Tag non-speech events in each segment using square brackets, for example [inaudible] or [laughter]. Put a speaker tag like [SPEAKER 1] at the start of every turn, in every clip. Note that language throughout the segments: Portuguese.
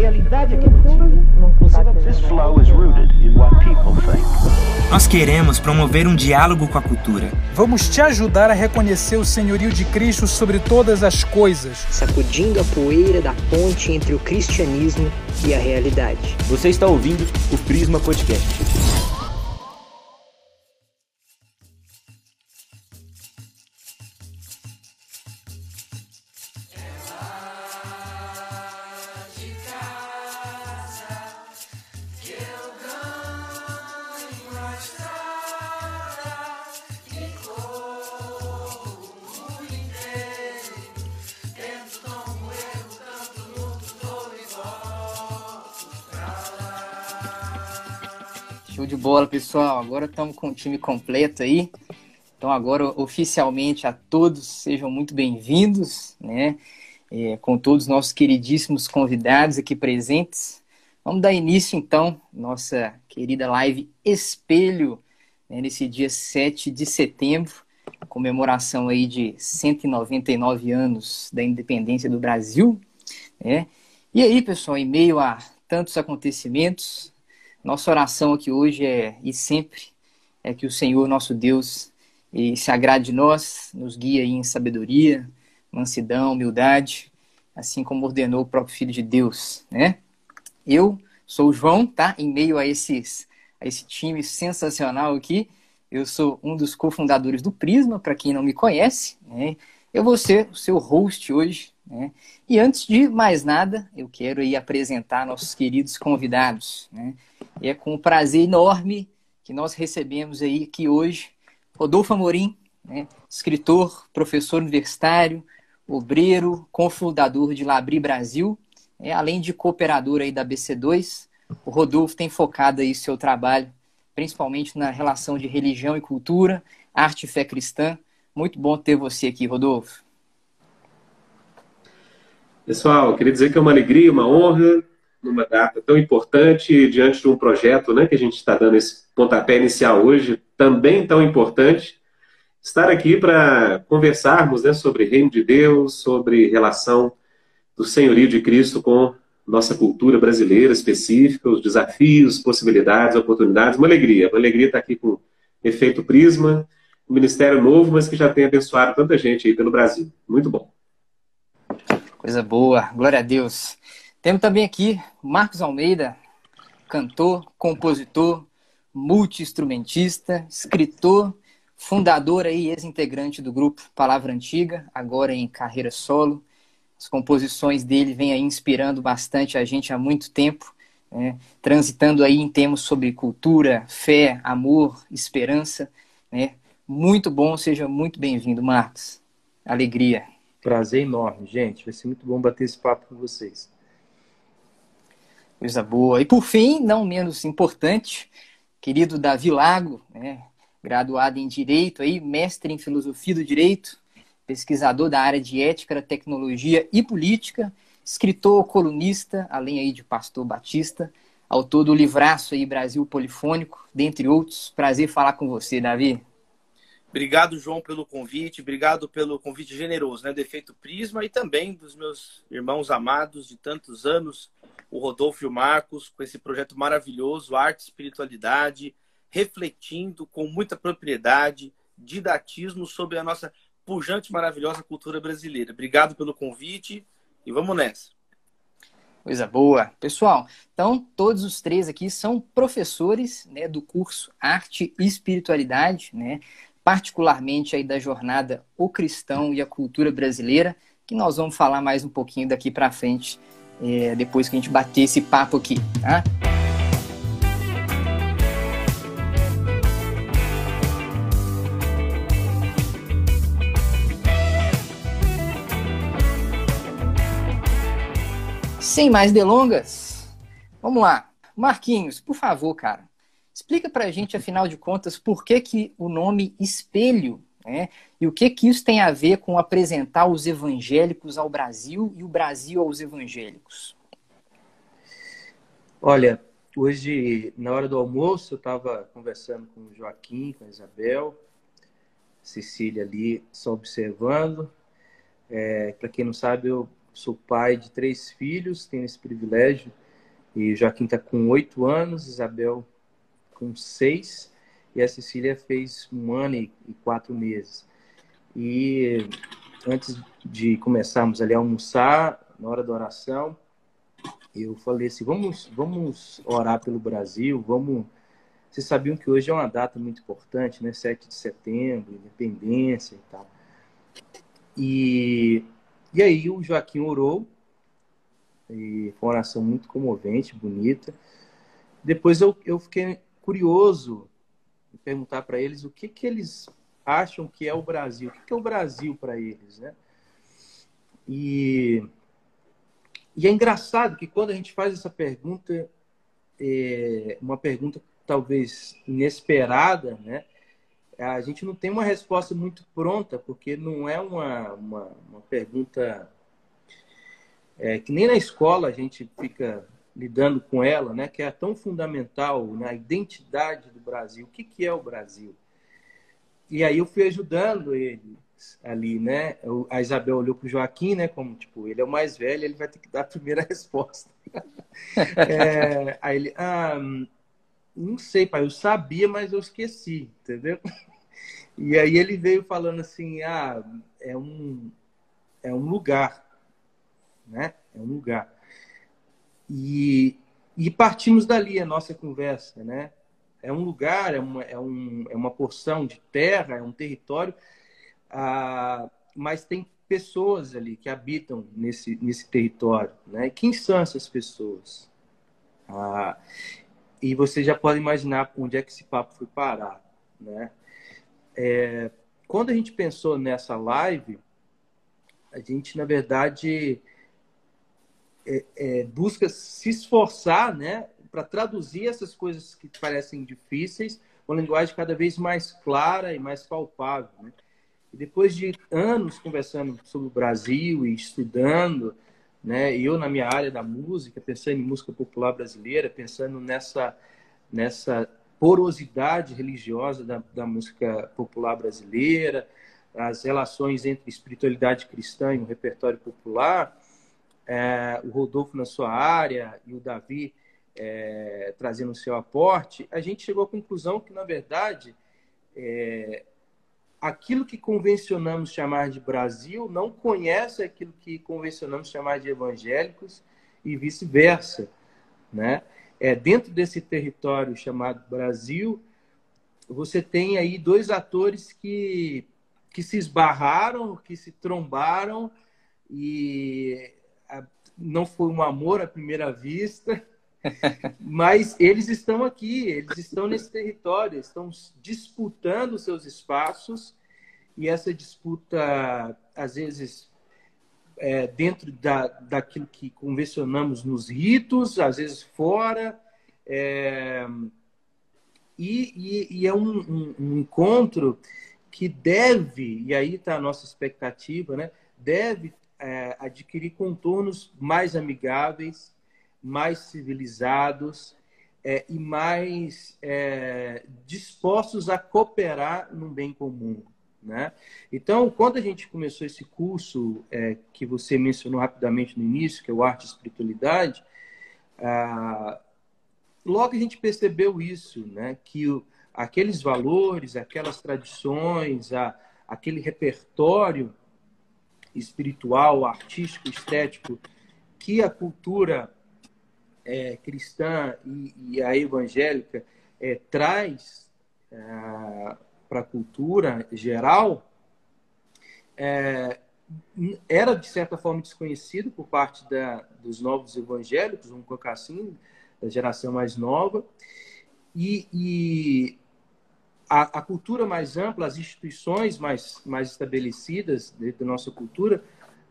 [SPEAKER 1] realidade aqui contigo. Você vai
[SPEAKER 2] This flow is rooted in what people think.
[SPEAKER 3] Nós queremos promover um diálogo com a cultura.
[SPEAKER 4] Vamos te ajudar a reconhecer o senhorio de Cristo sobre todas as coisas.
[SPEAKER 5] sacudindo a poeira da ponte entre o cristianismo e a realidade.
[SPEAKER 6] Você está ouvindo o Prisma Podcast.
[SPEAKER 7] Bola, pessoal. Agora estamos com o time completo aí. Então, agora, oficialmente, a todos sejam muito bem-vindos, né? É, com todos os nossos queridíssimos convidados aqui presentes. Vamos dar início, então, nossa querida live Espelho, né, nesse dia 7 de setembro, comemoração aí de 199 anos da independência do Brasil, né? E aí, pessoal, em meio a tantos acontecimentos, nossa oração aqui hoje é e sempre é que o Senhor, nosso Deus, se agrade de nós, nos guie em sabedoria, mansidão, humildade, assim como ordenou o próprio Filho de Deus, né? Eu sou o João, tá? Em meio a esses a esse time sensacional aqui, eu sou um dos cofundadores do Prisma, para quem não me conhece, né? Eu vou ser o seu host hoje, né? E antes de mais nada, eu quero aí apresentar nossos queridos convidados, né? E é com um prazer enorme que nós recebemos aí aqui hoje Rodolfo Amorim, né? escritor, professor universitário, obreiro, cofundador de Labri Brasil, é, além de cooperador aí da BC2. O Rodolfo tem focado aí seu trabalho, principalmente na relação de religião e cultura, arte e fé cristã. Muito bom ter você aqui, Rodolfo.
[SPEAKER 8] Pessoal, queria dizer que é uma alegria, uma honra, numa data tão importante, diante de um projeto né, que a gente está dando esse pontapé inicial hoje, também tão importante, estar aqui para conversarmos né, sobre Reino de Deus, sobre relação do senhorio de Cristo com nossa cultura brasileira específica, os desafios, possibilidades, oportunidades. Uma alegria, uma alegria estar aqui com Efeito Prisma, um ministério novo, mas que já tem abençoado tanta gente aí pelo Brasil. Muito bom.
[SPEAKER 7] Coisa boa, glória a Deus. Temos também aqui Marcos Almeida, cantor, compositor, multi-instrumentista, escritor, fundador e ex-integrante do grupo Palavra Antiga, agora em carreira solo. As composições dele vêm aí inspirando bastante a gente há muito tempo, né? transitando aí em temas sobre cultura, fé, amor, esperança. Né? Muito bom, seja muito bem-vindo, Marcos. Alegria.
[SPEAKER 6] Prazer enorme, gente. Vai ser muito bom bater esse papo com vocês.
[SPEAKER 7] Coisa boa. E por fim, não menos importante, querido Davi Lago, né? graduado em Direito, aí, mestre em Filosofia do Direito, pesquisador da área de Ética, Tecnologia e Política, escritor, colunista, além aí de pastor batista, autor do livraço aí Brasil Polifônico, dentre outros. Prazer falar com você, Davi.
[SPEAKER 9] Obrigado, João, pelo convite. Obrigado pelo convite generoso, né? Do Efeito Prisma e também dos meus irmãos amados de tantos anos, o Rodolfo e o Marcos, com esse projeto maravilhoso, Arte e Espiritualidade, refletindo com muita propriedade, didatismo sobre a nossa pujante, maravilhosa cultura brasileira. Obrigado pelo convite e vamos nessa.
[SPEAKER 7] Coisa boa. Pessoal, então todos os três aqui são professores né, do curso Arte e Espiritualidade, né? Particularmente aí da jornada O Cristão e a Cultura Brasileira, que nós vamos falar mais um pouquinho daqui para frente, é, depois que a gente bater esse papo aqui, tá? Sem mais delongas, vamos lá. Marquinhos, por favor, cara, explica pra gente, afinal de contas, por que, que o nome espelho, né? E o que, que isso tem a ver com apresentar os evangélicos ao Brasil e o Brasil aos evangélicos?
[SPEAKER 6] Olha, hoje, na hora do almoço, eu estava conversando com o Joaquim, com a Isabel, Cecília ali, só observando. É, Para quem não sabe, eu sou pai de três filhos, tenho esse privilégio. E Joaquim está com oito anos, Isabel com seis, e a Cecília fez um ano e quatro meses. E antes de começarmos ali a almoçar, na hora da oração, eu falei assim: vamos, vamos orar pelo Brasil, vamos. Vocês sabiam que hoje é uma data muito importante, né? 7 de setembro, independência e tal. E, e aí o Joaquim orou, e foi uma oração muito comovente, bonita. Depois eu, eu fiquei curioso em perguntar para eles o que, que eles acham que é o Brasil, o que, que é o Brasil para eles, né? E, e é engraçado que quando a gente faz essa pergunta, é uma pergunta talvez inesperada, né? A gente não tem uma resposta muito pronta, porque não é uma, uma, uma pergunta é, que nem na escola a gente fica lidando com ela, né? Que é tão fundamental na identidade do Brasil. O que, que é o Brasil? E aí eu fui ajudando ele ali, né? A Isabel olhou para o Joaquim, né? Como, tipo, ele é o mais velho, ele vai ter que dar a primeira [laughs] resposta. é, aí ele, ah, não sei, pai, eu sabia, mas eu esqueci, entendeu? E aí ele veio falando assim, ah, é um, é um lugar, né? É um lugar. E, e partimos dali a nossa conversa, né? É um lugar, é uma, é, um, é uma porção de terra, é um território ah, mas tem pessoas ali que habitam nesse, nesse território. Né? quem são essas pessoas? Ah, e você já pode imaginar onde é que esse papo foi parar. Né? É, quando a gente pensou nessa live, a gente, na verdade, é, é, busca se esforçar né, para traduzir essas coisas que parecem difíceis uma linguagem cada vez mais clara e mais palpável. Né? E depois de anos conversando sobre o Brasil e estudando, né, eu na minha área da música, pensando em música popular brasileira, pensando nessa, nessa porosidade religiosa da, da música popular brasileira, as relações entre espiritualidade cristã e o repertório popular, é, o Rodolfo na sua área e o Davi é, trazendo o seu aporte, a gente chegou à conclusão que, na verdade, é, aquilo que convencionamos chamar de Brasil não conhece aquilo que convencionamos chamar de evangélicos e vice-versa, né? É, dentro desse território chamado Brasil, você tem aí dois atores que, que se esbarraram, que se trombaram e não foi um amor à primeira vista, [laughs] mas eles estão aqui, eles estão nesse território, estão disputando seus espaços e essa disputa, às vezes, é, dentro da, daquilo que convencionamos nos ritos, às vezes fora. É, e, e, e, é um, um, um, encontro que deve, e aí está a nossa expectativa, né? deve é, adquirir contornos mais amigáveis, mais civilizados é, e mais é, dispostos a cooperar no bem comum. Né? Então, quando a gente começou esse curso é, que você mencionou rapidamente no início, que é o Arte e Espiritualidade, ah, logo a gente percebeu isso, né? que o, aqueles valores, aquelas tradições, a, aquele repertório espiritual, artístico, estético que a cultura é, cristã e, e, a evangélica é, traz é, para a cultura geral, é, era de certa forma desconhecido por parte da, dos novos evangélicos, vamos colocar assim, da geração mais nova, e, e a, a, cultura mais ampla, as instituições mais, mais estabelecidas dentro da nossa cultura,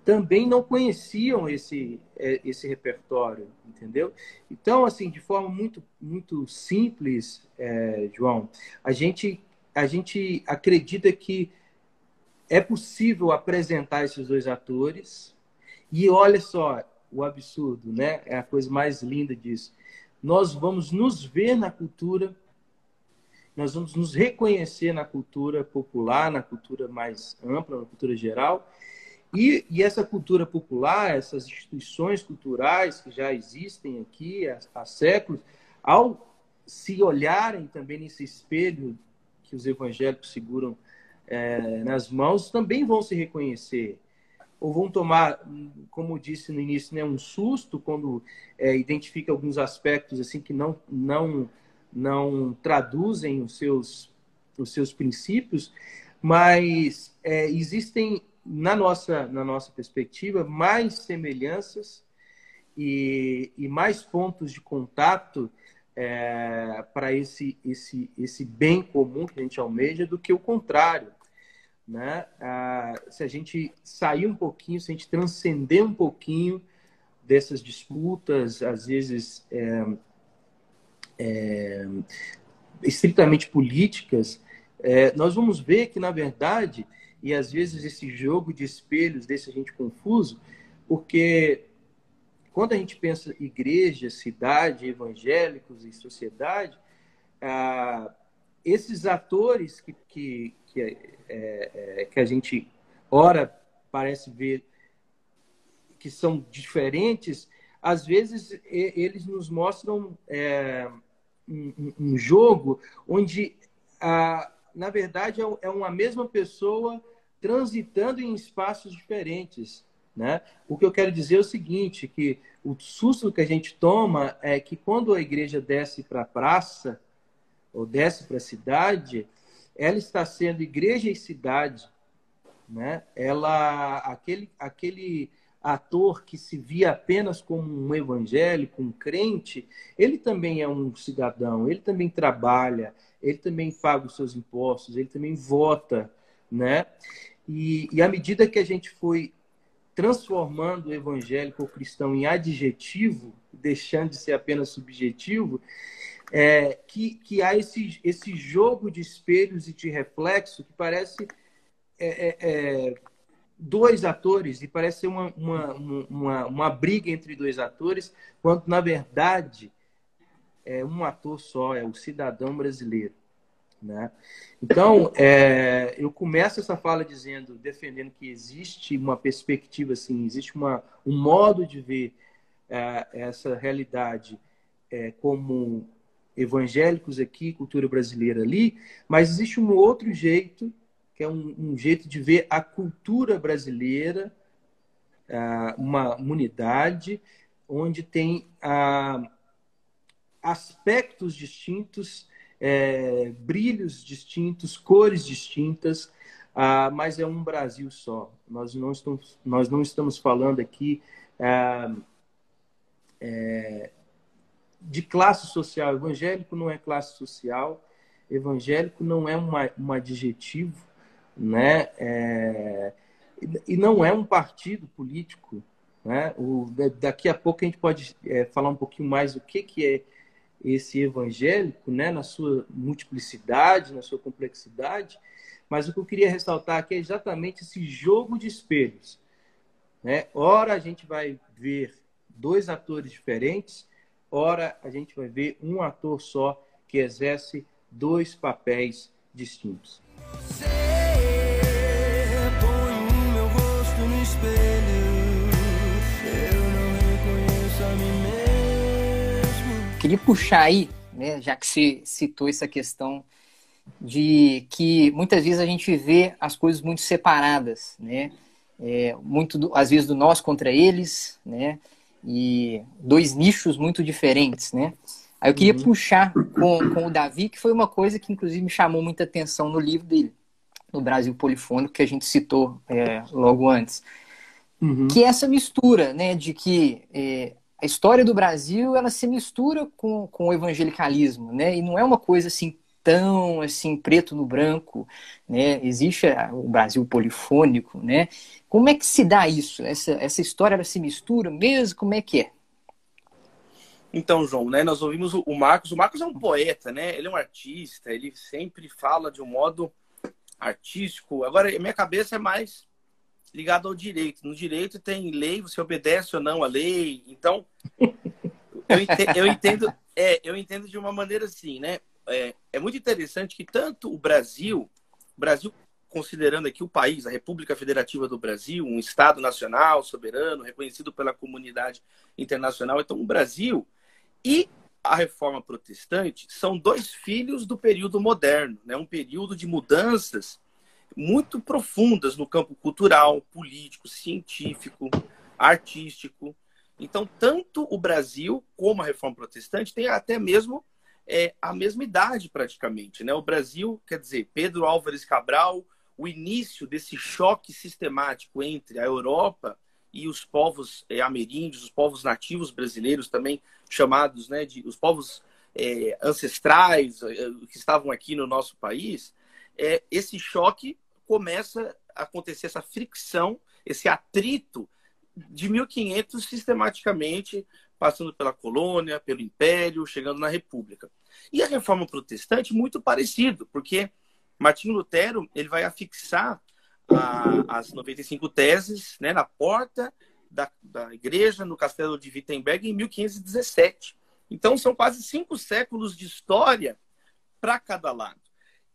[SPEAKER 6] também não conheciam esse, é, esse repertório, entendeu? Então, assim, de forma muito, muito simples, é, João, a gente, a gente acredita que é possível apresentar esses dois atores e olha só o absurdo, né? É a coisa mais linda disso. Nós vamos nos ver na cultura, nós vamos nos reconhecer na cultura popular, na cultura mais ampla, na cultura geral, E, e, essa cultura popular, essas instituições culturais que já existem aqui há, há séculos, ao se olharem também nesse espelho que os evangélicos seguram é, nas mãos, também vão se reconhecer. Ou vão tomar, como disse no início, né, um susto quando é, identifica alguns aspectos assim que não, não, não traduzem os seus, os seus princípios, mas é, existem, na nossa, na nossa perspectiva, mais semelhanças e, e mais pontos de contato é, para esse, esse, esse bem comum que a gente almeja do que o contrário. Né? Ah, se a gente sair um pouquinho, se a gente transcender um pouquinho dessas disputas, às vezes é, é, estritamente políticas, é, nós vamos ver que, na verdade, e às vezes esse jogo de espelhos deixa a gente confuso, porque quando a gente pensa igreja, cidade, evangélicos e sociedade, ah, esses atores que, que, que, é, é, que a gente ora parece ver que são diferentes, às vezes eles nos mostram é, um, um, jogo onde, ah, na verdade, é, é uma mesma pessoa transitando em espaços diferentes. Né? O que eu quero dizer é o seguinte, que o susto que a gente toma é que quando a igreja desce para a praça, ou desce para a cidade, ela está sendo igreja e cidade. Né? Ela, aquele, aquele ator que se via apenas como um evangélico, um crente, ele também é um cidadão, ele também trabalha, ele também paga os seus impostos, ele também vota, né? E, e à medida que a gente foi transformando o evangélico ou cristão em adjetivo, deixando de ser apenas subjetivo, é, que, que há esse, esse jogo de espelhos e de reflexo que parece é, é, é dois atores e parece ser uma, uma, uma, uma briga entre dois atores, quando na verdade é um ator só, é o cidadão brasileiro. Né? Então, é, eu começo essa fala dizendo, defendendo que existe uma perspectiva, assim, existe uma, um modo de ver é, essa realidade é, como evangélicos aqui, cultura brasileira ali, mas existe um outro jeito, que é um, um jeito de ver a cultura brasileira, é, uma unidade, onde tem ah, aspectos distintos é, brilhos distintos, cores distintas, ah, mas é um Brasil só. Nós não estamos, nós não estamos falando aqui ah, é, de classe social. Evangélico não é classe social, evangélico não é um adjetivo, né? É, e não é um partido político. Né? O, daqui a pouco a gente pode é, falar um pouquinho mais do que, que é esse evangélico, né, na sua multiplicidade, na sua complexidade, mas o que eu queria ressaltar aqui é exatamente esse jogo de espelhos. Né? Ora a gente vai ver dois atores diferentes, ora a gente vai ver um ator só que exerce dois papéis distintos.
[SPEAKER 7] Queria puxar aí, né, já que você citou essa questão de que muitas vezes a gente vê as coisas muito separadas, né? É, muito do, às vezes do nós contra eles, né? E dois nichos muito diferentes, né? Aí eu queria uhum. puxar com, com o Davi, que foi uma coisa que inclusive me chamou muita atenção no livro dele, no Brasil Polifônico, que a gente citou é, logo antes. Uhum. Que é essa mistura, né, de que é, a história do Brasil ela se mistura com, com o evangelicalismo, né? E não é uma coisa assim tão assim preto no branco, né? Existe o Brasil polifônico, né? Como é que se dá isso? Essa, essa história ela se mistura mesmo? Como é que é?
[SPEAKER 9] Então, João, né? Nós ouvimos o Marcos. O Marcos é um poeta, né? Ele é um artista. Ele sempre fala de um modo artístico. Agora, minha cabeça é mais ligado ao direito. No direito tem lei, você obedece ou não à lei. Então, [laughs] eu entendo, eu entendo, é, eu entendo de uma maneira assim, né? É, é muito interessante que tanto o Brasil, o Brasil considerando aqui o país, a República Federativa do Brasil, um Estado nacional, soberano, reconhecido pela comunidade internacional. Então, o Brasil e a reforma protestante são dois filhos do período moderno, né? um período de mudanças muito profundas no campo cultural, político, científico, artístico. Então, tanto o Brasil como a reforma protestante têm até mesmo é, a mesma idade, praticamente. Né? O Brasil, quer dizer, Pedro Álvares Cabral, o início desse choque sistemático entre a Europa e os povos é, ameríndios, os povos nativos brasileiros, também chamados né, de os povos é, ancestrais é, que estavam aqui no nosso país, é, esse choque começa a acontecer, essa fricção, esse atrito de 1500 sistematicamente, passando pela colônia, pelo império, chegando na república. E a reforma protestante, muito parecido, porque Martinho Lutero ele vai afixar a, as 95 teses né, na porta da, da igreja, no castelo de Wittenberg, em 1517. Então, são quase cinco séculos de história para cada lado.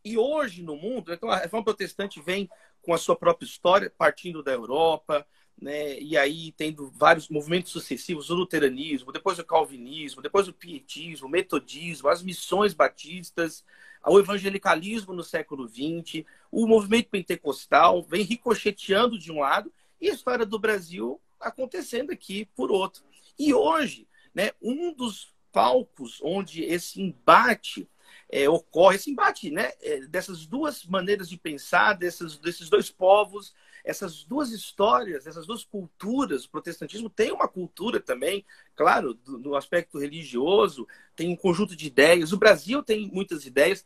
[SPEAKER 9] E hoje no mundo, então a reforma protestante vem com a sua própria história, partindo da Europa, né? E aí tendo vários movimentos sucessivos, o luteranismo, depois o calvinismo, depois o pietismo, o metodismo, as missões batistas, o evangelicalismo no século XX, o movimento pentecostal vem ricocheteando de um lado e a história do Brasil acontecendo aqui por outro. E hoje, né, um dos palcos onde esse embate é, ocorre, esse embate né, é, dessas duas maneiras de pensar, desses, desses dois povos, essas duas histórias, essas duas culturas. O protestantismo tem uma cultura também, claro, do, no aspecto religioso, tem um conjunto de ideias. O Brasil tem muitas ideias.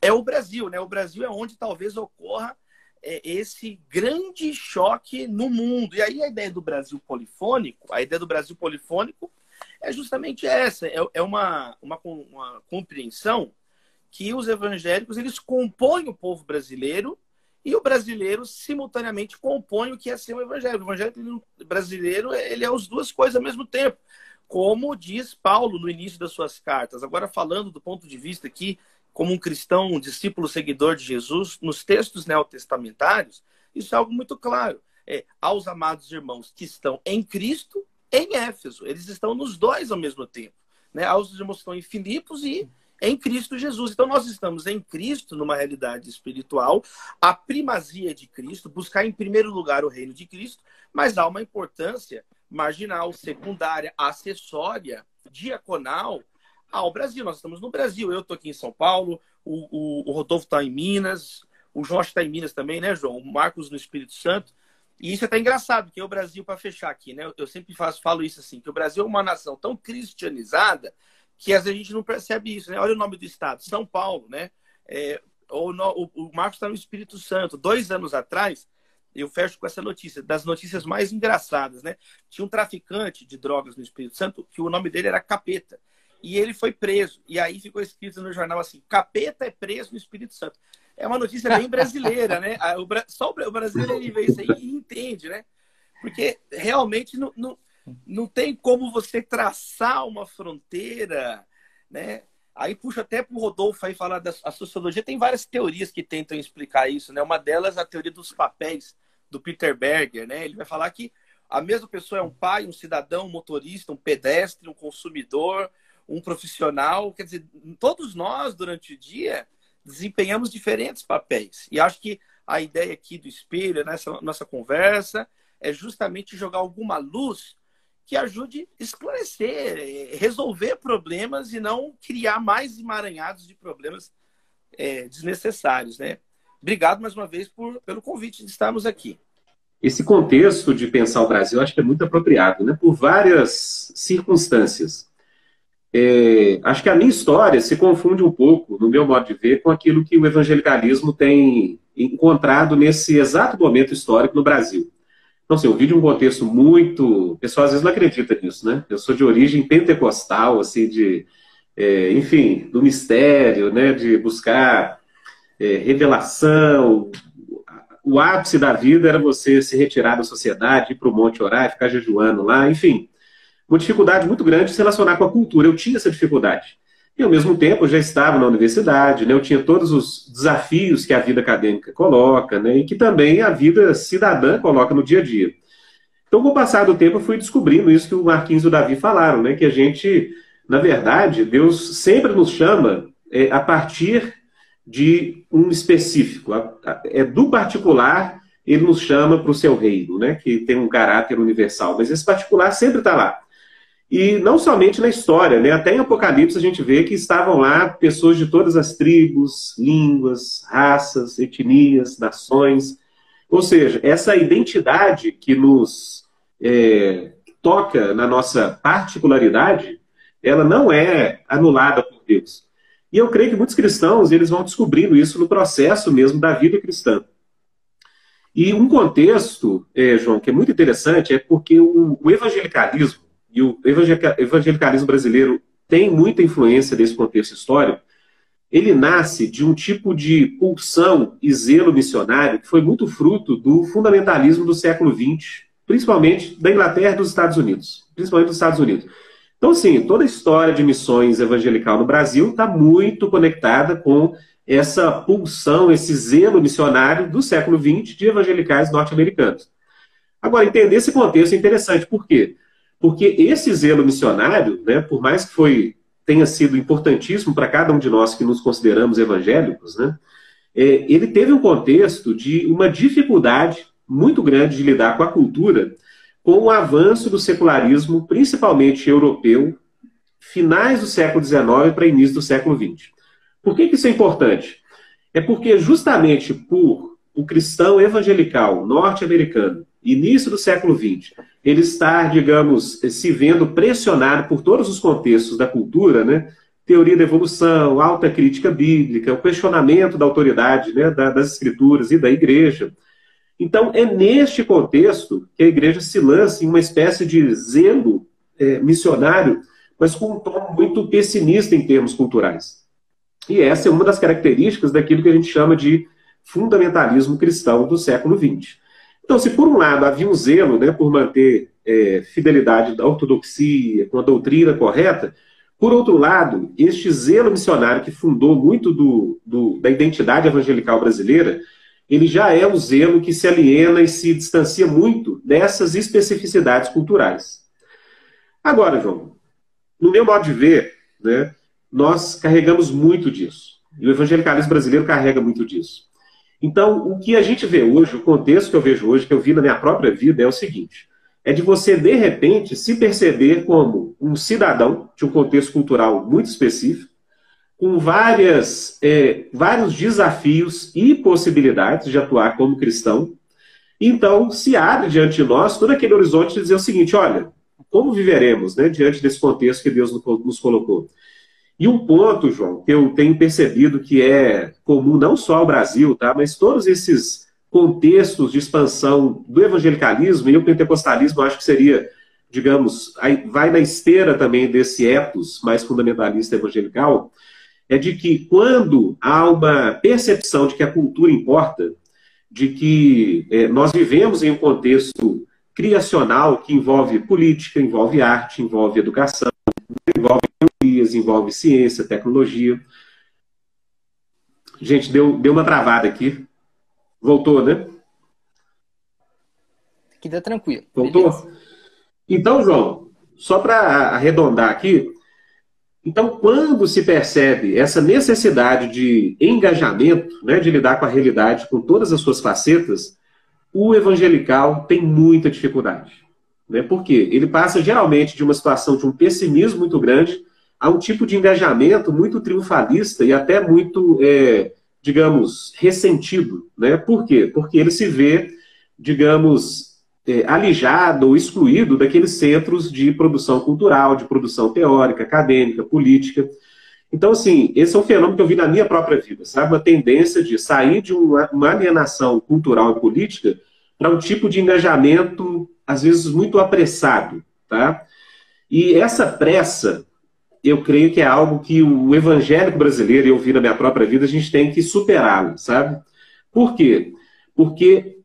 [SPEAKER 9] É o Brasil, né? O Brasil é onde talvez ocorra é, esse grande choque no mundo. E aí a ideia do Brasil polifônico, a ideia do Brasil polifônico é justamente essa, é, é uma, uma, uma compreensão que os evangélicos eles compõem o povo brasileiro e o brasileiro simultaneamente compõe o que é ser um evangélico. O evangélico brasileiro ele é as duas coisas ao mesmo tempo, como diz Paulo no início das suas cartas. Agora falando do ponto de vista aqui como um cristão, um discípulo seguidor de Jesus, nos textos neotestamentários, isso é algo muito claro. É, aos amados irmãos que estão em Cristo, em Éfeso. Eles estão nos dois ao mesmo tempo. Né? Aos irmãos que estão em Filipos e em Cristo Jesus. Então, nós estamos em Cristo, numa realidade espiritual, a primazia de Cristo, buscar em primeiro lugar o reino de Cristo, mas há uma importância marginal, secundária, acessória, diaconal ao Brasil. Nós estamos no Brasil, eu estou aqui em São Paulo, o, o, o Rodolfo está em Minas, o João está em Minas também, né, João? O Marcos no Espírito Santo. E isso é até engraçado, que é o Brasil, para fechar aqui, né? Eu sempre faço, falo isso assim, que o Brasil é uma nação tão cristianizada que às vezes a gente não percebe isso, né? Olha o nome do estado, São Paulo, né? É, o, o, o Marcos está no Espírito Santo. Dois anos atrás, eu fecho com essa notícia, das notícias mais engraçadas, né? Tinha um traficante de drogas no Espírito Santo que o nome dele era Capeta. E ele foi preso. E aí ficou escrito no jornal assim: Capeta é preso no Espírito Santo. É uma notícia bem brasileira, né? Só o brasileiro vê isso aí e entende, né? Porque realmente não, não, não tem como você traçar uma fronteira, né? Aí puxa até para o Rodolfo aí falar da sociologia. Tem várias teorias que tentam explicar isso, né? Uma delas a teoria dos papéis do Peter Berger, né? Ele vai falar que a mesma pessoa é um pai, um cidadão, um motorista, um pedestre, um consumidor, um profissional. Quer dizer, todos nós durante o dia desempenhamos diferentes papéis. E acho que a ideia aqui do espelho, nessa nossa conversa, é justamente jogar alguma luz que ajude a esclarecer, resolver problemas e não criar mais emaranhados de problemas é, desnecessários, né? Obrigado mais uma vez por, pelo convite de estarmos aqui.
[SPEAKER 8] Esse contexto de pensar o Brasil acho que é muito apropriado, né? Por várias circunstâncias. É, acho que a minha história se confunde um pouco, no meu modo de ver, com aquilo que o evangelicalismo tem encontrado nesse exato momento histórico no Brasil. Então, assim, eu vi de um contexto muito. O pessoal às vezes não acredita nisso, né? Eu sou de origem pentecostal, assim, de. É, enfim, do mistério, né? De buscar é, revelação. O ápice da vida era você se retirar da sociedade, ir para o monte orar, ficar jejuando lá, enfim. Uma dificuldade muito grande de se relacionar com a cultura. Eu tinha essa dificuldade. E, ao mesmo tempo, eu já estava na universidade, né? eu tinha todos os desafios que a vida acadêmica coloca, né? e que também a vida cidadã coloca no dia a dia. Então, com o passar do tempo, eu fui descobrindo isso que o Marquinhos e o Davi falaram, né? que a gente, na verdade, Deus sempre nos chama é, a partir de um específico. É do particular, ele nos chama para o seu reino, né? que tem um caráter universal, mas esse particular sempre está lá. E não somente na história, né? até em Apocalipse a gente vê que estavam lá pessoas de todas as tribos, línguas, raças, etnias, nações. Ou seja, essa identidade que nos é, toca na nossa particularidade, ela não é anulada por Deus. E eu creio que muitos cristãos eles vão descobrindo isso no processo mesmo da vida cristã. E um contexto, é, João, que é muito interessante, é porque o, o evangelicalismo e o evangelicalismo brasileiro tem muita influência desse contexto histórico, ele nasce de um tipo de pulsão e zelo missionário que foi muito fruto do fundamentalismo do século XX, principalmente da Inglaterra e dos Estados Unidos, principalmente dos Estados Unidos. Então, sim, toda a história de missões evangelical no Brasil está muito conectada com essa pulsão, esse zelo missionário do século XX de evangelicais norte-americanos. Agora, entender esse contexto é interessante, por quê? Porque esse zelo missionário, né, por mais que foi, tenha sido importantíssimo para cada um de nós que nos consideramos evangélicos, né, é, ele teve um contexto de uma dificuldade muito grande de lidar com a cultura, com o avanço do secularismo, principalmente europeu, finais do século XIX para início do século XX. Por que, que isso é importante? É porque justamente por o cristão evangelical norte-americano, início do século XX, ele estar, digamos, se vendo pressionado por todos os contextos da cultura, né? Teoria da evolução, alta crítica bíblica, o questionamento da autoridade né, das escrituras e da igreja. Então, é neste contexto que a igreja se lança em uma espécie de zelo é, missionário, mas com um tom muito pessimista em termos culturais. E essa é uma das características daquilo que a gente chama de fundamentalismo cristão do século XX. Então, se por um lado havia um zelo né, por manter é, fidelidade da ortodoxia, com a doutrina correta, por outro lado, este zelo missionário que fundou muito do, do, da identidade evangelical brasileira, ele já é um zelo que se aliena e se distancia muito dessas especificidades culturais. Agora, João, no meu modo de ver, né, nós carregamos muito disso. E o evangelicalismo brasileiro carrega muito disso. Então, o que a gente vê hoje, o contexto que eu vejo hoje, que eu vi na minha própria vida, é o seguinte: é de você, de repente, se perceber como um cidadão de um contexto cultural muito específico, com várias, é, vários desafios e possibilidades de atuar como cristão. Então, se abre diante de nós todo aquele horizonte de dizer o seguinte: olha, como viveremos né, diante desse contexto que Deus nos colocou? E um ponto, João, que eu tenho percebido que é comum não só ao Brasil, tá, mas todos esses contextos de expansão do evangelicalismo e o pentecostalismo, acho que seria, digamos, vai na esteira também desse ethos mais fundamentalista evangelical, é de que quando há uma percepção de que a cultura importa, de que é, nós vivemos em um contexto criacional que envolve política, envolve arte, envolve educação, envolve teorias, envolve ciência, tecnologia. Gente, deu, deu uma travada aqui. Voltou, né?
[SPEAKER 7] Aqui dá tranquilo.
[SPEAKER 8] Voltou? Beleza. Então, João, só para arredondar aqui, então, quando se percebe essa necessidade de engajamento, né, de lidar com a realidade com todas as suas facetas, o evangelical tem muita dificuldade. Né? Por quê? Ele passa geralmente de uma situação de um pessimismo muito grande a um tipo de engajamento muito triunfalista e até muito, é, digamos, ressentido. Né? Por quê? Porque ele se vê, digamos, é, alijado ou excluído daqueles centros de produção cultural, de produção teórica, acadêmica, política. Então, assim, esse é um fenômeno que eu vi na minha própria vida, sabe? Uma tendência de sair de uma, uma alienação cultural e política para um tipo de engajamento às vezes muito apressado, tá? E essa pressa, eu creio que é algo que o evangélico brasileiro, e eu vi na minha própria vida, a gente tem que superá-lo, sabe? Por quê? Porque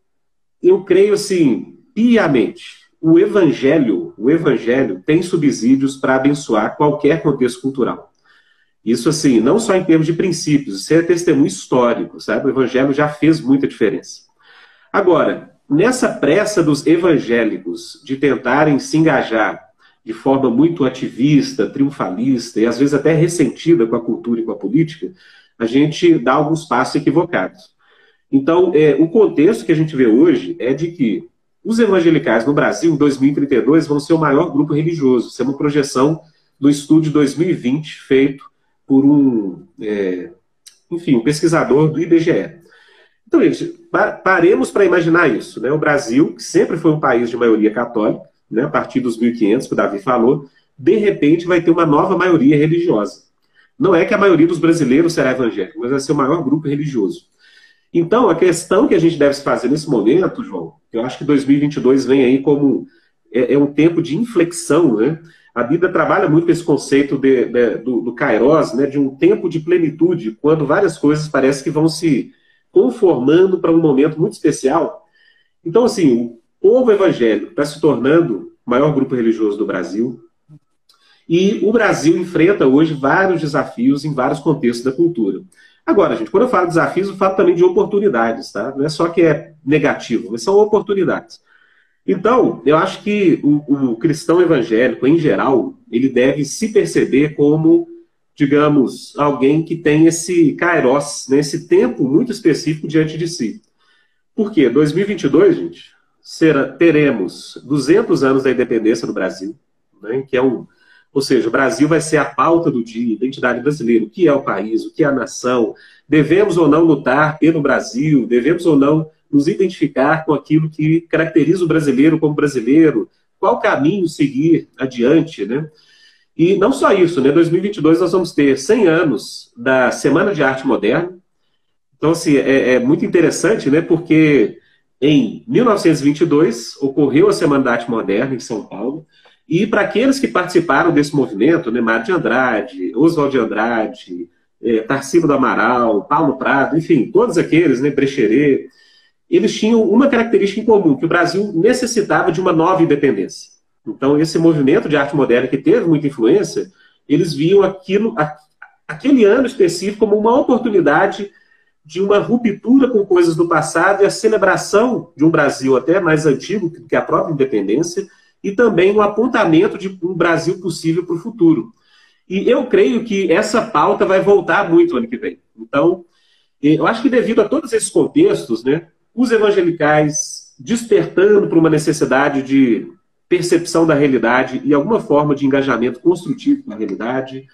[SPEAKER 8] eu creio assim, piamente, o evangelho, o evangelho tem subsídios para abençoar qualquer contexto cultural. Isso, assim, não só em termos de princípios, isso é testemunho histórico, sabe? O evangelho já fez muita diferença. Agora, nessa pressa dos evangélicos de tentarem se engajar de forma muito ativista, triunfalista e às vezes até ressentida com a cultura e com a política, a gente dá alguns passos equivocados. Então, é, o contexto que a gente vê hoje é de que os evangelicais no Brasil, em 2032, vão ser o maior grupo religioso. Isso é uma projeção do estudo de 2020 feito por um, é, enfim, um pesquisador do IBGE. Então, gente, paremos para imaginar isso. Né? O Brasil, que sempre foi um país de maioria católica, né, a partir dos 1500, que o Davi falou, de repente vai ter uma nova maioria religiosa. Não é que a maioria dos brasileiros será evangélica, mas vai ser o maior grupo religioso. Então, a questão que a gente deve se fazer nesse momento, João, eu acho que 2022 vem aí como é, é um tempo de inflexão, né? A Bíblia trabalha muito com esse conceito de, de, do, do kairos, né, de um tempo de plenitude, quando várias coisas parecem que vão se conformando para um momento muito especial. Então, assim, o povo evangélico está se tornando o maior grupo religioso do Brasil, e o Brasil enfrenta hoje vários desafios em vários contextos da cultura. Agora, gente, quando eu falo de desafios, eu falo também de oportunidades, tá? Não é só que é negativo, mas são oportunidades. Então, eu acho que o, o cristão evangélico, em geral, ele deve se perceber como, digamos, alguém que tem esse kairos, né, esse tempo muito específico diante de si. Por quê? 2022, gente, será, teremos 200 anos da independência do Brasil, né, que é um... Ou seja, o Brasil vai ser a pauta do dia, identidade brasileira, o que é o país, o que é a nação, devemos ou não lutar pelo Brasil, devemos ou não nos identificar com aquilo que caracteriza o brasileiro como brasileiro, qual caminho seguir adiante, né? E não só isso, né? 2022 nós vamos ter 100 anos da Semana de Arte Moderna. Então, assim, é, é muito interessante, né? Porque em 1922 ocorreu a Semana da Arte Moderna em São Paulo. E para aqueles que participaram desse movimento, né, Mário de Andrade, Oswald de Andrade, é, Tarsilo do Amaral, Paulo Prado, enfim, todos aqueles, né, Brecheret, eles tinham uma característica em comum, que o Brasil necessitava de uma nova independência. Então, esse movimento de arte moderna que teve muita influência, eles viam aquilo, aquele ano específico como uma oportunidade de uma ruptura com coisas do passado e a celebração de um Brasil até mais antigo que a própria independência e também um apontamento de um Brasil possível para o futuro. E eu creio que essa pauta vai voltar muito ano que vem. Então, eu acho que devido a todos esses contextos, né, os evangelicais despertando para uma necessidade de percepção da realidade e alguma forma de engajamento construtivo com a realidade,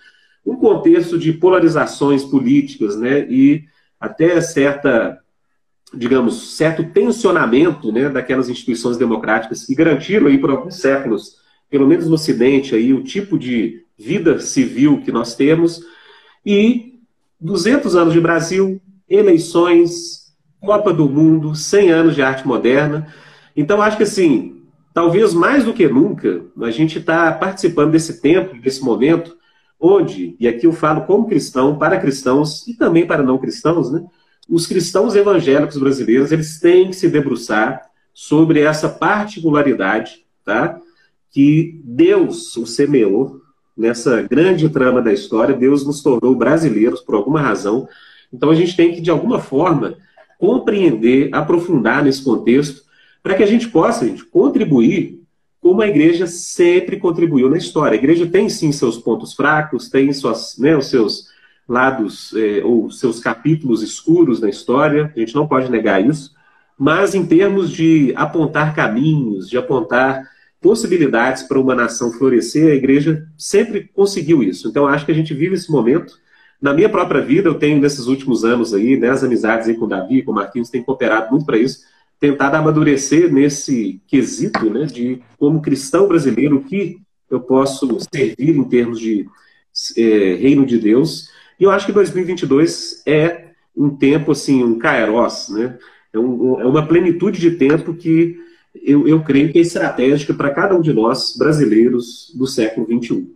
[SPEAKER 8] um contexto de polarizações políticas, né, e até certa, digamos, certo tensionamento, né, daquelas instituições democráticas que garantiram aí por alguns séculos, pelo menos no Ocidente, aí o tipo de vida civil que nós temos e 200 anos de Brasil, eleições, Copa do Mundo, 100 anos de arte moderna. Então, acho que assim, talvez mais do que nunca, a gente está participando desse tempo, desse momento, onde, e aqui eu falo como cristão, para cristãos e também para não cristãos, né? Os cristãos evangélicos brasileiros, eles têm que se debruçar sobre essa particularidade, tá? Que Deus o semeou nessa grande trama da história, Deus nos tornou brasileiros por alguma razão. Então a gente tem que, de alguma forma, compreender, aprofundar nesse contexto, para que a gente possa gente, contribuir como a igreja sempre contribuiu na história. A igreja tem sim seus pontos fracos, tem suas, né, os seus lados é, ou seus capítulos escuros na história, a gente não pode negar isso, mas em termos de apontar caminhos, de apontar possibilidades para uma nação florescer, a igreja sempre conseguiu isso. Então acho que a gente vive esse momento na minha própria vida, eu tenho nesses últimos anos aí, né, as amizades aí com o Davi, com o Marquinhos, tem cooperado muito para isso, tentado amadurecer nesse quesito, né, de como cristão brasileiro, o que eu posso servir em termos de é, reino de Deus. E eu acho que 2022 é um tempo, assim, um kairos, né, é, um, é uma plenitude de tempo que eu, eu creio que é estratégica para cada um de nós, brasileiros do século XXI.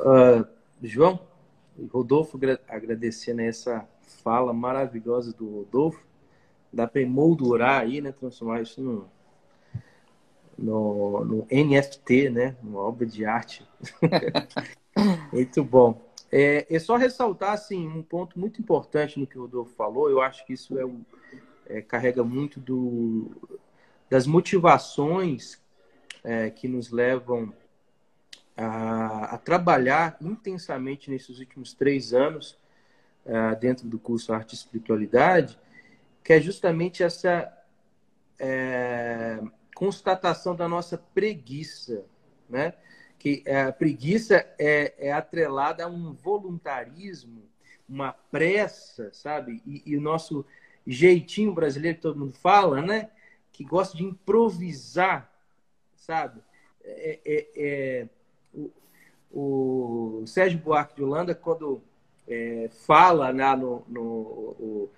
[SPEAKER 6] Uh, João, Rodolfo agradecendo essa fala maravilhosa do Rodolfo. Dá para emoldurar aí, né? Transformar isso no, no, no NFT, né? Uma obra de arte. [laughs] Muito bom. É, é só ressaltar assim, um ponto muito importante no que o Rodolfo falou, eu acho que isso é, um, é carrega muito do, das motivações é, que nos levam a, a, trabalhar intensamente nesses últimos três anos uh, dentro do curso Arte e Espiritualidade, que é justamente essa é, constatação da nossa preguiça, né? Que a preguiça é, é atrelada a um voluntarismo, uma pressa, sabe? E, e, o nosso jeitinho brasileiro que todo mundo fala, né? Que gosta de improvisar, sabe? É, é, é o, o, Sérgio Buarque de Holanda, quando é, fala né, no, no,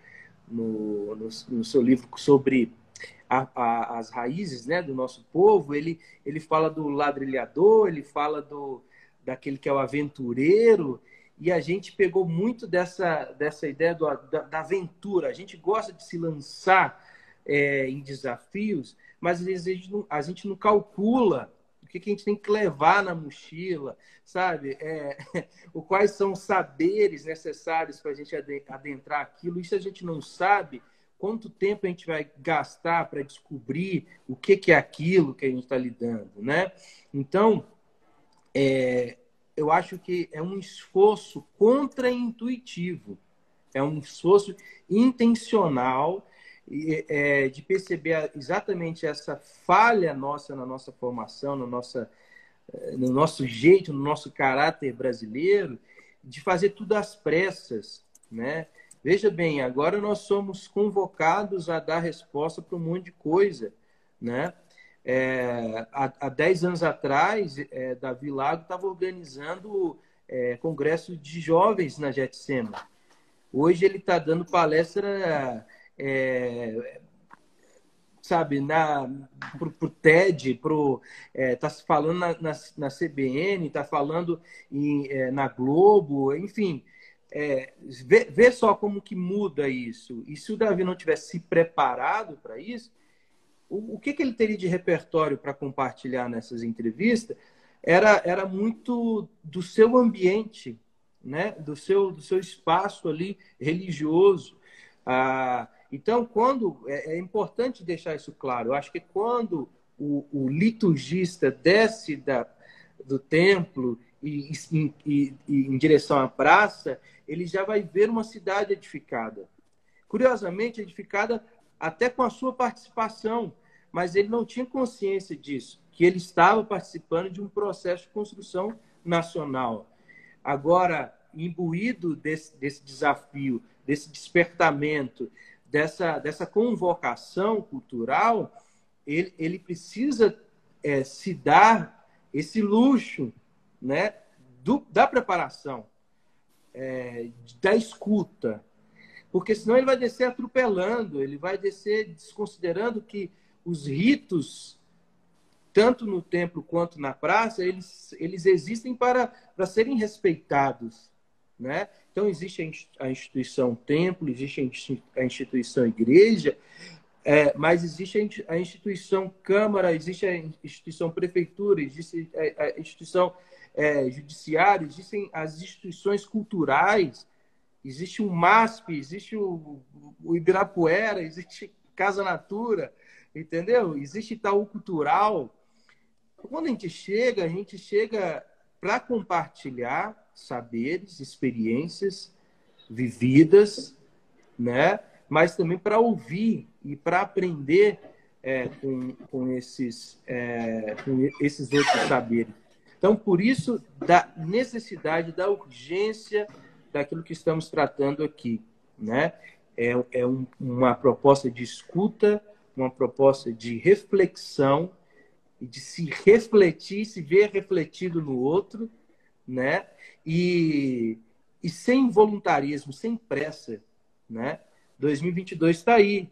[SPEAKER 6] no, no, seu livro sobre a, a, as raízes né, do nosso povo, ele, ele fala do ladrilhador, ele fala do daquele que é o aventureiro, e a gente pegou muito dessa, dessa ideia do, da, da aventura. A gente gosta de se lançar é, em desafios, mas a gente não, a gente não calcula que, que a gente tem que levar na mochila, sabe? É, [laughs] o quais são os saberes necessários para a gente adentrar aquilo. Isso a gente não sabe. Quanto tempo a gente vai gastar para descobrir o que, que é aquilo que a gente está lidando, né? Então, é, eu acho que é um esforço contraintuitivo, é um esforço intencional é, de perceber exatamente essa falha nossa na nossa formação, no, nossa, é, no nosso jeito, no nosso caráter brasileiro, de fazer tudo às pressas, né? Veja bem, agora nós somos convocados a dar resposta para um monte de coisa, né? É, há, há dez anos atrás, é, Davi Lago estava organizando é, congresso de jovens na Jetsema. Hoje ele está dando palestra é, sabe, na, pro, pro TED, pro, é, tá falando na, na, na CBN, tá falando em, é, na Globo, enfim, é, vê, vê, só como que muda isso. E se o Davi não tivesse se preparado para isso, o, o, que, que ele teria de repertório para compartilhar nessas entrevistas era, era muito do seu ambiente, né? do, seu, do seu espaço ali religioso. Ah, então, quando é, é, importante deixar isso claro. Eu acho que quando o, o liturgista desce da, do templo e, e, e, em direção à praça, ele já vai ver uma cidade edificada. Curiosamente, edificada até com a sua participação, mas ele não tinha consciência disso, que ele estava participando de um processo de construção nacional. Agora, imbuído desse, desse desafio, desse despertamento, dessa, dessa convocação cultural, ele, ele precisa é, se dar esse luxo né, do, da preparação, é, da escuta. Porque senão ele vai descer atropelando, ele vai descer desconsiderando que os ritos, tanto no templo quanto na praça, eles, eles existem para, para serem respeitados. Né? Então, existe a instituição templo, existe a instituição igreja, é, mas existe a instituição Câmara, existe a instituição Prefeitura, existe a instituição é, Judiciário, existem as instituições culturais, existe o MASP, existe o, o Ibirapuera, existe Casa Natura, entendeu? Existe Itaú Cultural. Quando a gente chega, a gente chega para compartilhar saberes, experiências vividas, né? Mas também para ouvir e para aprender é, com, com, esses, é, com esses outros saberes. Então, por isso, da necessidade, da urgência daquilo que estamos tratando aqui, né? É, é um, uma proposta de escuta, uma proposta de reflexão de se refletir, se ver refletido no outro, né? E, e sem voluntarismo, sem pressa, né? 2022 está aí.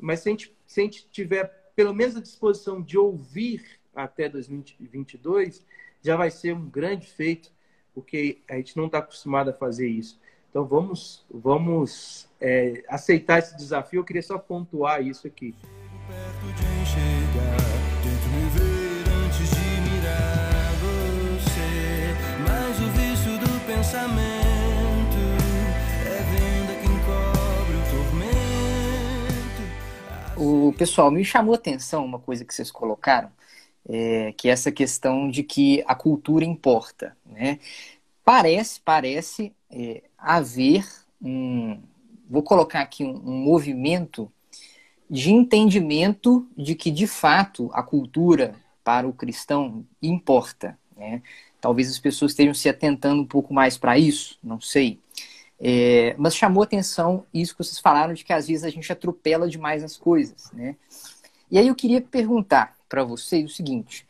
[SPEAKER 6] Mas se a, gente, se a gente tiver pelo menos a disposição de ouvir até 2022, já vai ser um grande feito, porque a gente não está acostumado a fazer isso. Então vamos, vamos é, aceitar esse desafio. Eu queria só pontuar isso aqui. Perto de enxergar, pensamento é venda que encobre o tormento. O
[SPEAKER 7] pessoal me chamou a atenção uma coisa que vocês colocaram. É, que é essa questão de que a cultura importa, né? Parece, parece é, haver um, vou colocar aqui um, um movimento de entendimento de que de fato a cultura para o cristão importa, né? Talvez as pessoas estejam se atentando um pouco mais para isso, não sei. É, mas chamou atenção isso que vocês falaram de que às vezes a gente atropela demais as coisas. Né? E aí eu queria perguntar para vocês o seguinte: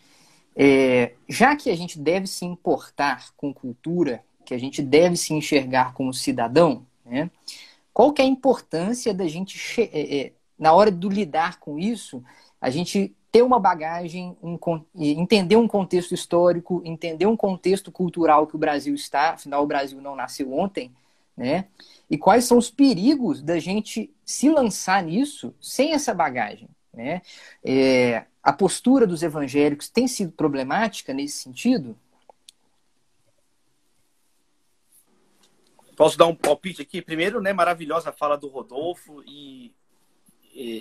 [SPEAKER 7] é, já que a gente deve se importar com cultura, que a gente deve se enxergar como cidadão, né? qual que é a importância da gente é, é, na hora do lidar com isso, a gente ter uma bagagem, um, entender um contexto histórico, entender um contexto cultural que o Brasil está, afinal o Brasil não nasceu ontem, né? E quais são os perigos da gente se lançar nisso sem essa bagagem, né? É, a postura dos evangélicos tem sido problemática nesse sentido?
[SPEAKER 9] Posso dar um palpite aqui? Primeiro, né, maravilhosa fala do Rodolfo e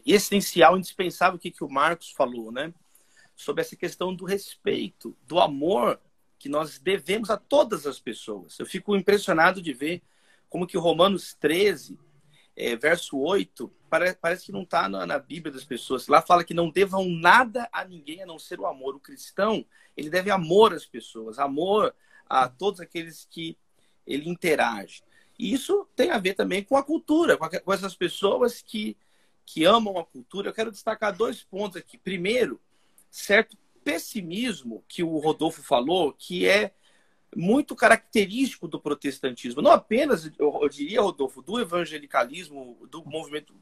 [SPEAKER 9] essencial, indispensável o que, que o Marcos falou, né? Sobre essa questão do respeito, do amor que nós devemos a todas as pessoas. Eu fico impressionado de ver como que Romanos 13, é, verso 8, parece, parece que não está na, na, Bíblia das pessoas. Lá fala que não devam nada a ninguém a não ser o amor. O cristão, ele deve amor às pessoas, amor a todos aqueles que ele interage. E isso tem a ver também com a cultura, com, a, com essas pessoas que que amam a cultura, eu quero destacar dois pontos aqui. Primeiro, certo pessimismo que o Rodolfo falou, que é muito característico do protestantismo. Não apenas, eu diria, Rodolfo, do evangelicalismo, do movimento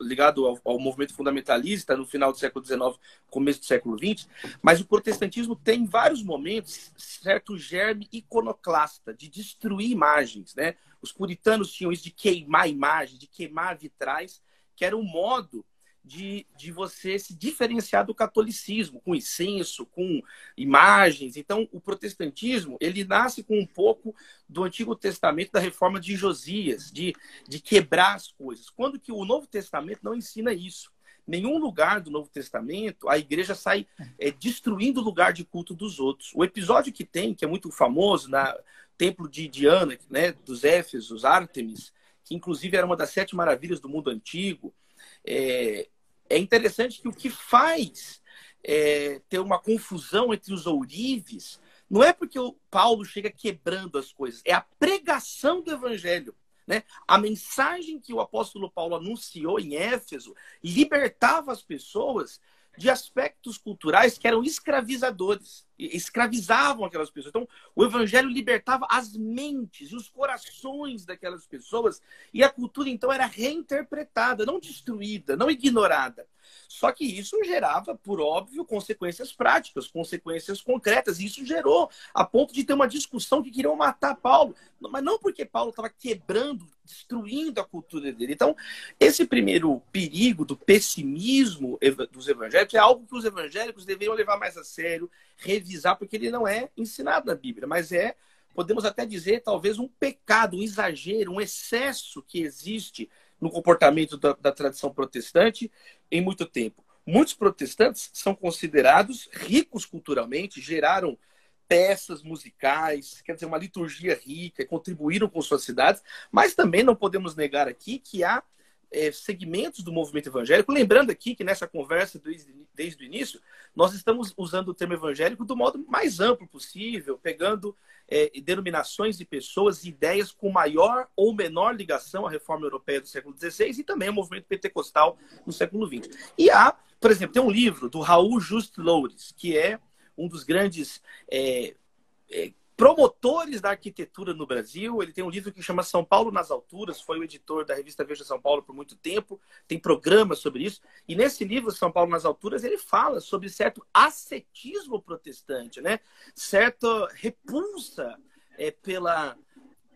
[SPEAKER 9] ligado ao, ao, movimento fundamentalista no final do século XIX, começo do século XX, mas o protestantismo tem em vários momentos certo germe iconoclasta, de destruir imagens. Né? Os puritanos tinham isso de queimar imagens, de queimar vitrais, que era um modo de, de você se diferenciar do catolicismo, com incenso, com imagens. Então, o protestantismo, ele nasce com um pouco do Antigo Testamento, da reforma de Josias, de, de quebrar as coisas. Quando que o Novo Testamento não ensina isso. Nenhum lugar do Novo Testamento a igreja sai é, destruindo o lugar de culto dos outros. O episódio que tem, que é muito famoso, na Templo de Diana, né, dos Éfesos, Ártemis, que inclusive era uma das sete maravilhas do mundo antigo. É, é interessante que o que faz é, ter uma confusão entre os ourives não é porque o Paulo chega quebrando as coisas, é a pregação do evangelho. Né? A mensagem que o apóstolo Paulo anunciou em Éfeso libertava as pessoas de aspectos culturais que eram escravizadores, escravizavam aquelas pessoas. Então, o evangelho libertava as mentes e os corações daquelas pessoas, e a cultura então era reinterpretada, não destruída, não ignorada. Só que isso gerava, por óbvio, consequências práticas, consequências concretas. E isso gerou a ponto de ter uma discussão que queriam matar Paulo. Mas não porque Paulo estava quebrando, destruindo a cultura dele. Então, esse primeiro perigo do pessimismo dos evangélicos é algo que os evangélicos deveriam levar mais a sério, revisar, porque ele não é ensinado na Bíblia, mas é podemos até dizer, talvez, um pecado, um exagero, um excesso que existe no comportamento da, da tradição protestante em muito tempo. Muitos protestantes são considerados ricos culturalmente, geraram peças musicais, quer dizer, uma liturgia rica, contribuíram com suas cidades, mas também não podemos negar aqui que há é, segmentos do movimento evangélico. Lembrando aqui que nessa conversa desde, desde o início, nós estamos usando o termo evangélico do modo mais amplo possível, pegando é, denominações de pessoas e ideias com maior ou menor ligação à reforma europeia do século XVI e também ao movimento pentecostal no século XX. E há, por exemplo, tem um livro do Raul Just Loures, que é um dos grandes é, é, promotores da arquitetura no Brasil. Ele tem um livro que chama São Paulo nas Alturas, foi o editor da revista Veja São Paulo por muito tempo, tem programas sobre isso. E nesse livro, São Paulo nas Alturas, ele fala sobre certo ascetismo protestante, né? certa repulsa é, pela,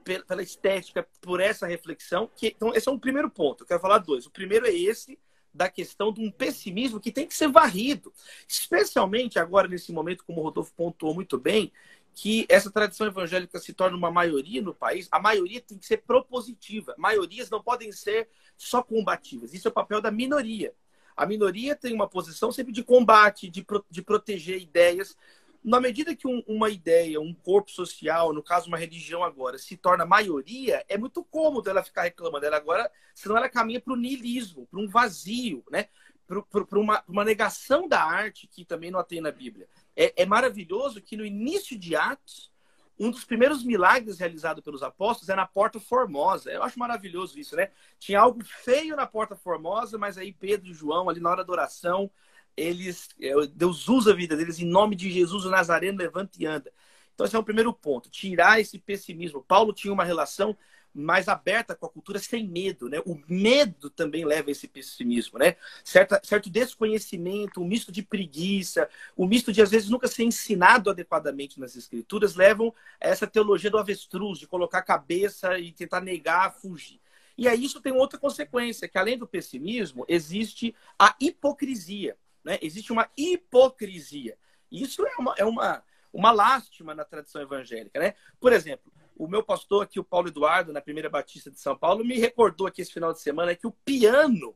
[SPEAKER 9] pela estética, por essa reflexão. Que, então, esse é um primeiro ponto. Eu quero falar dois. O primeiro é esse, da questão de um pessimismo que tem que ser varrido. Especialmente agora, nesse momento, como o Rodolfo pontuou muito bem, que essa tradição evangélica se torna uma maioria no país, a maioria tem que ser propositiva. Maiorias não podem ser só combativas. Isso é o papel da minoria. A minoria tem uma posição sempre de combate, de, pro, de proteger ideias. Na medida que um, uma ideia, um corpo social, no caso uma religião agora, se torna maioria, é muito cômodo ela ficar reclamando dela agora, senão ela caminha para o niilismo, para um vazio, né? para uma, uma, negação da arte que também não tem na Bíblia. É, é, maravilhoso que no início de Atos, um dos primeiros milagres realizados pelos apóstolos é na Porta Formosa. Eu acho maravilhoso isso, né? Tinha algo feio na Porta Formosa, mas aí Pedro e João, ali na hora da oração, eles, é, Deus usa a vida deles em nome de Jesus, o Nazareno levanta e anda. Então, esse é o primeiro ponto, tirar esse pessimismo. Paulo tinha uma relação mais aberta com a cultura sem medo, né? O medo também leva a esse pessimismo, né? Certa, certo desconhecimento, um misto de preguiça, um misto de às vezes nunca ser ensinado adequadamente nas escrituras levam a essa teologia do avestruz, de colocar a cabeça e tentar negar, fugir. E aí isso tem outra consequência, que além do pessimismo, existe a hipocrisia, né? Existe uma hipocrisia. Isso é uma, é uma, uma lástima na tradição evangélica, né? Por exemplo, o meu pastor aqui, o Paulo Eduardo, na primeira Batista de São Paulo, me recordou aqui esse final de semana que o piano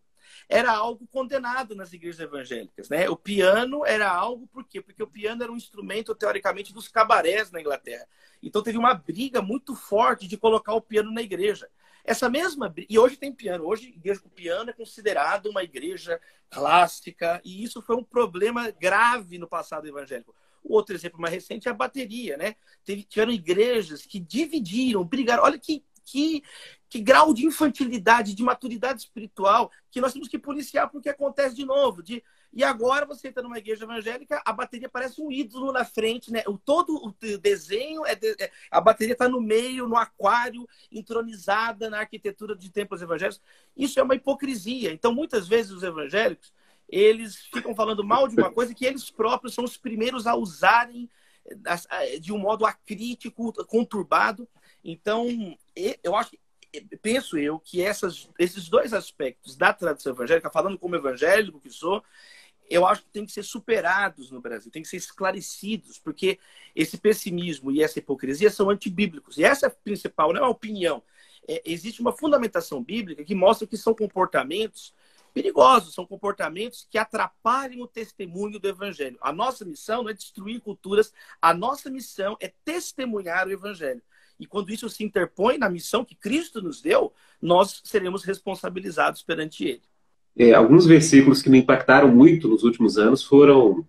[SPEAKER 9] era algo condenado nas igrejas evangélicas, né? O piano era algo por quê? Porque o piano era um instrumento teoricamente dos cabarés na Inglaterra. Então teve uma briga muito forte de colocar o piano na igreja. Essa mesma e hoje tem piano. Hoje igreja com piano é considerado uma igreja clássica e isso foi um problema grave no passado evangélico. Outro exemplo mais recente é a bateria, né? Teve, tiveram igrejas que dividiram, brigaram. Olha que, que, que grau de infantilidade, de maturidade espiritual que nós temos que policiar porque acontece de novo. De, e agora você entra numa igreja evangélica, a bateria parece um ídolo na frente, né? O, todo o desenho, é, de, é a bateria está no meio, no aquário, entronizada na arquitetura de templos evangélicos. Isso é uma hipocrisia. Então, muitas vezes os evangélicos eles ficam falando mal de uma coisa que eles próprios são os primeiros a usarem de um modo acrítico, conturbado. Então, eu acho, penso eu que essas, esses dois aspectos da tradição evangélica, falando como evangélico que sou, eu acho que tem que ser superados no Brasil, tem que ser esclarecidos, porque esse pessimismo e essa hipocrisia são antibíblicos. E essa é a principal, não é uma opinião. É, existe uma fundamentação bíblica que mostra que são comportamentos perigosos, são comportamentos que atrapalham o testemunho do evangelho. A nossa missão não é destruir culturas, a nossa missão é testemunhar o evangelho. E quando isso se interpõe na missão que Cristo nos deu, nós seremos responsabilizados perante ele.
[SPEAKER 8] É, alguns versículos que me impactaram muito nos últimos anos foram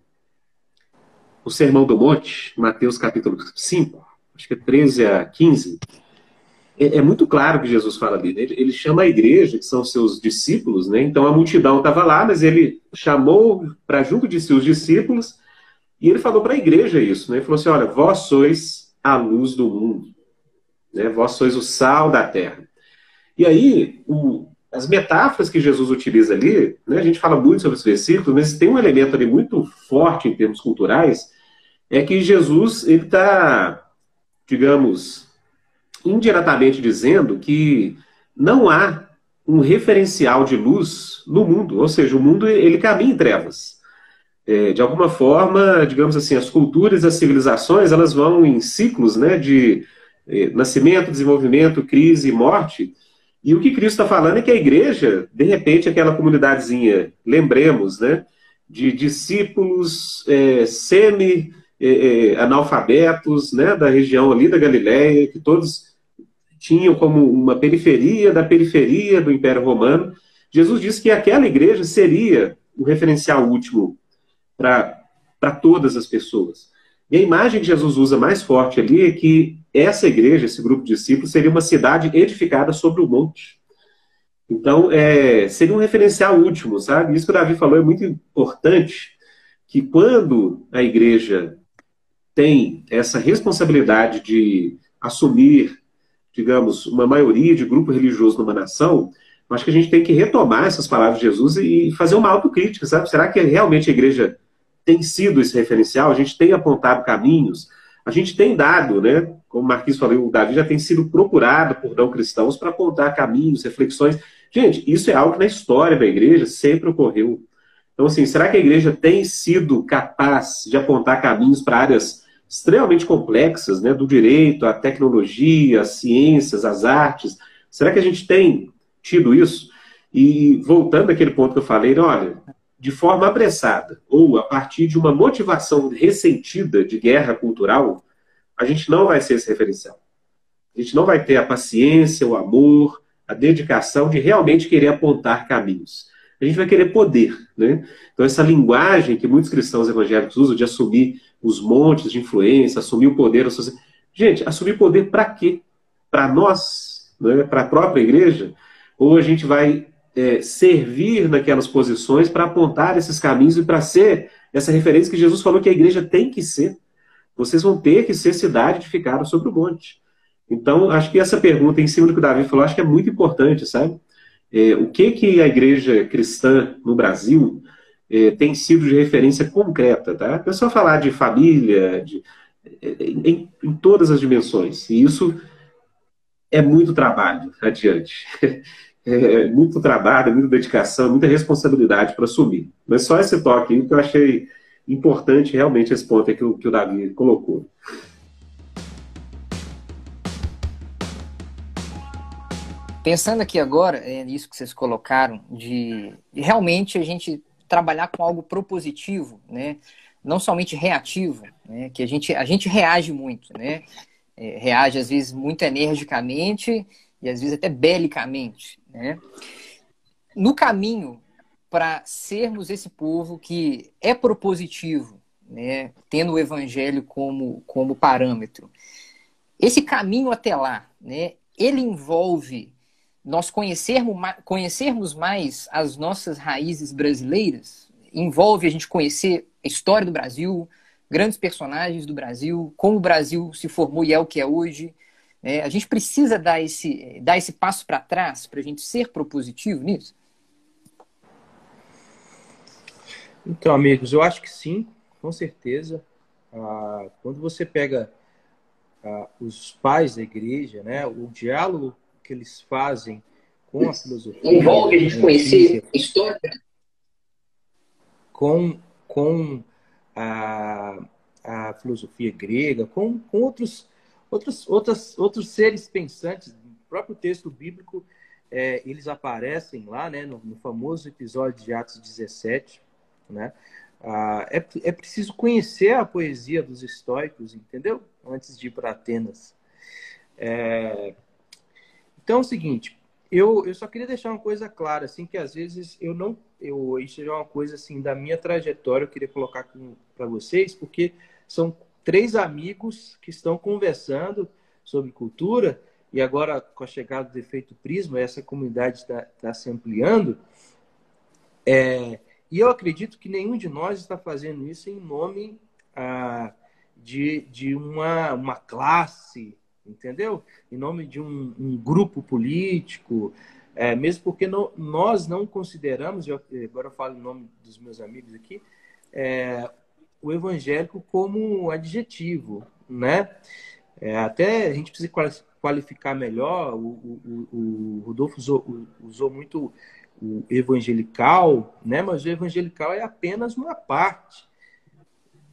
[SPEAKER 8] o Sermão do Monte, Mateus capítulo 5, acho que é 13 a 15, é, é, muito claro que Jesus fala ali. Né? Ele, ele, chama a igreja, que são seus discípulos, né? Então a multidão estava lá, mas ele chamou para junto de si os discípulos e ele falou para a igreja isso, né? Ele falou assim: olha, vós sois a luz do mundo, né? Vós sois o sal da terra. E aí, o, as metáforas que Jesus utiliza ali, né? A gente fala muito sobre esse versículo, mas tem um elemento ali muito forte em termos culturais, é que Jesus ele está, digamos indiretamente dizendo que não há um referencial de luz no mundo, ou seja, o mundo ele caminha em trevas. É, de alguma forma, digamos assim, as culturas, as civilizações, elas vão em ciclos, né, de é, nascimento, desenvolvimento, crise e morte. E o que Cristo está falando é que a igreja, de repente, aquela comunidadezinha, lembremos, né, de discípulos é, semi é, é, né, da região ali da Galileia, que todos tinham como uma periferia da periferia do Império Romano. Jesus disse que aquela igreja seria o referencial último para todas as pessoas. E a imagem que Jesus usa mais forte ali é que essa igreja, esse grupo de discípulos, seria uma cidade edificada sobre o monte. Então, é, seria um referencial último, sabe? Isso que o Davi falou é muito importante, que quando a igreja tem essa responsabilidade de assumir digamos, uma maioria de grupo religioso numa nação, acho que a gente tem que retomar essas palavras de Jesus e fazer uma autocrítica, sabe? Será que realmente a igreja tem sido esse referencial? A gente tem apontado caminhos? A gente tem dado, né? Como o Marquinhos falou, o Davi já tem sido procurado por não cristãos para apontar caminhos, reflexões. Gente, isso é algo que na história da igreja sempre ocorreu. Então, assim, será que a igreja tem sido capaz de apontar caminhos para áreas extremamente complexas, né, do direito, à tecnologia, às ciências, às artes. Será que a gente tem tido isso? E voltando àquele ponto que eu falei, olha, de forma apressada ou a partir de uma motivação ressentida de guerra cultural, a gente não vai ser esse referencial. A gente não vai ter a paciência, o amor, a dedicação de realmente querer apontar caminhos. A gente vai querer poder. Né? Então, essa linguagem que muitos cristãos evangélicos usam de assumir os montes de influência, assumir o poder. Gente, assumir poder para quê? Para nós? Né? Para a própria igreja? Ou a gente vai é, servir naquelas posições para apontar esses caminhos e para ser essa referência que Jesus falou que a igreja tem que ser. Vocês vão ter que ser cidade de ficar sobre o monte. Então, acho que essa pergunta, em cima do que o Davi falou, acho que é muito importante, sabe? É, o que, que a igreja cristã no Brasil é, tem sido de referência concreta, tá? É só falar de família, de, é, em, em todas as dimensões. E isso é muito trabalho adiante. [laughs] é, muito trabalho, muita dedicação, muita responsabilidade para assumir. Mas só esse toque aí que eu achei importante realmente esse ponto que o, que o Davi colocou.
[SPEAKER 7] Pensando aqui agora, é nisso que vocês colocaram, de realmente a gente trabalhar com algo propositivo, né? não somente reativo, né? que a gente, a gente reage muito, né? É, reage às vezes muito energicamente e às vezes até belicamente. Né? No caminho para sermos esse povo que é propositivo, né? tendo o evangelho como, como parâmetro, esse caminho até lá, né? ele envolve nós conhecermos, conhecermos mais as nossas raízes brasileiras, envolve a gente conhecer a história do Brasil, grandes personagens do Brasil, como o Brasil se formou e é o que é hoje, é, a gente precisa dar esse, dar esse passo para trás para a gente ser propositivo nisso?
[SPEAKER 6] Então, amigos, eu acho que sim, com certeza. Ah, quando você pega ah, os pais da igreja, né, o diálogo que eles fazem com a filosofia.
[SPEAKER 5] Envolve a gente conhecer história.
[SPEAKER 6] Com, com a, a filosofia grega, com, com outros outros, outras, outros seres pensantes, no próprio texto bíblico, é, eles aparecem lá, né, no, no, famoso episódio de Atos 17, né? Ah, é, é preciso conhecer a poesia dos estoicos, entendeu? Antes de ir para Atenas. É... Então é o seguinte, eu, eu só queria deixar uma coisa clara, assim, que às vezes eu não, eu, isso é uma coisa assim da minha trajetória, eu queria colocar para vocês, porque são três amigos que estão conversando sobre cultura, e agora com a chegada do efeito Prisma, essa comunidade está tá se ampliando. É, e eu acredito que nenhum de nós está fazendo isso em nome ah, de, de uma, uma classe, entendeu? Em nome de um, um grupo político, é, mesmo porque nós não consideramos, eu, agora eu falo em nome dos meus amigos aqui, é, o evangélico como adjetivo, né? É, até a gente precisa qualificar melhor. O, o, o Rodolfo usou, usou, muito o evangelical, né? Mas o evangelical é apenas uma parte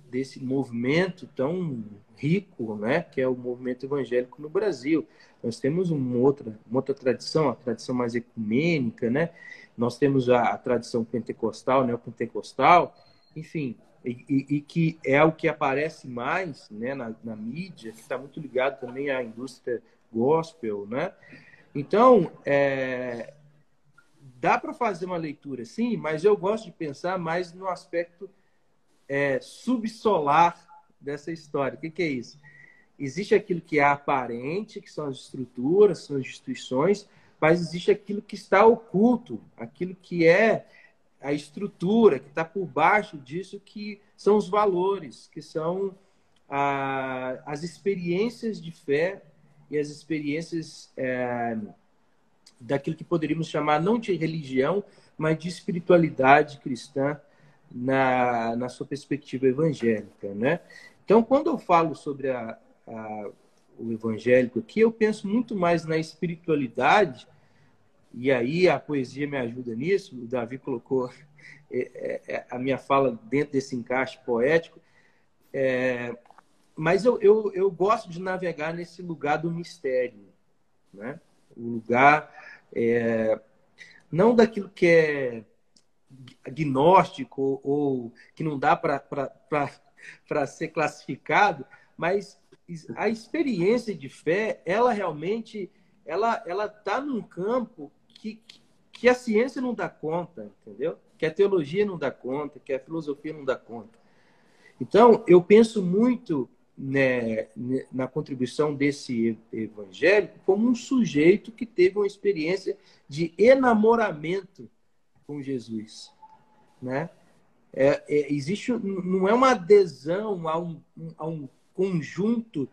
[SPEAKER 6] desse movimento tão rico, né? Que é o movimento evangélico no Brasil. Nós temos uma outra, uma outra tradição, a tradição mais ecumênica, né? Nós temos a, a tradição pentecostal, neopentecostal, enfim, e, e, e, que é o que aparece mais né, na, na mídia, que está muito ligado também à indústria gospel, né? Então, é, dá para fazer uma leitura, sim, mas eu gosto de pensar mais no aspecto é, subsolar dessa história. O que, que é isso? Existe aquilo que é aparente, que são as estruturas, são as instituições, mas existe aquilo que está oculto, aquilo que é a estrutura que está por baixo disso, que são os valores, que são a, as experiências de fé e as experiências é, daquilo que poderíamos chamar não de religião, mas de espiritualidade cristã na, na sua perspectiva evangélica, né? Então, quando eu falo sobre a, a, o evangélico aqui, eu penso muito mais na espiritualidade e aí a poesia me ajuda nisso. O Davi colocou [laughs] é, é, é, a minha fala dentro desse encaixe poético. É, mas eu, eu, eu gosto de navegar nesse lugar do mistério, né? O lugar é, não daquilo que é gnóstico ou que não dá para ser classificado, mas a experiência de fé, ela realmente ela ela está num campo que, que a ciência não dá conta, entendeu? Que a teologia não dá conta, que a filosofia não dá conta. Então, eu penso muito né, na contribuição desse evangélico como um sujeito que teve uma experiência de enamoramento com Jesus, né? É, é, existe não é uma adesão a um, a um conjunto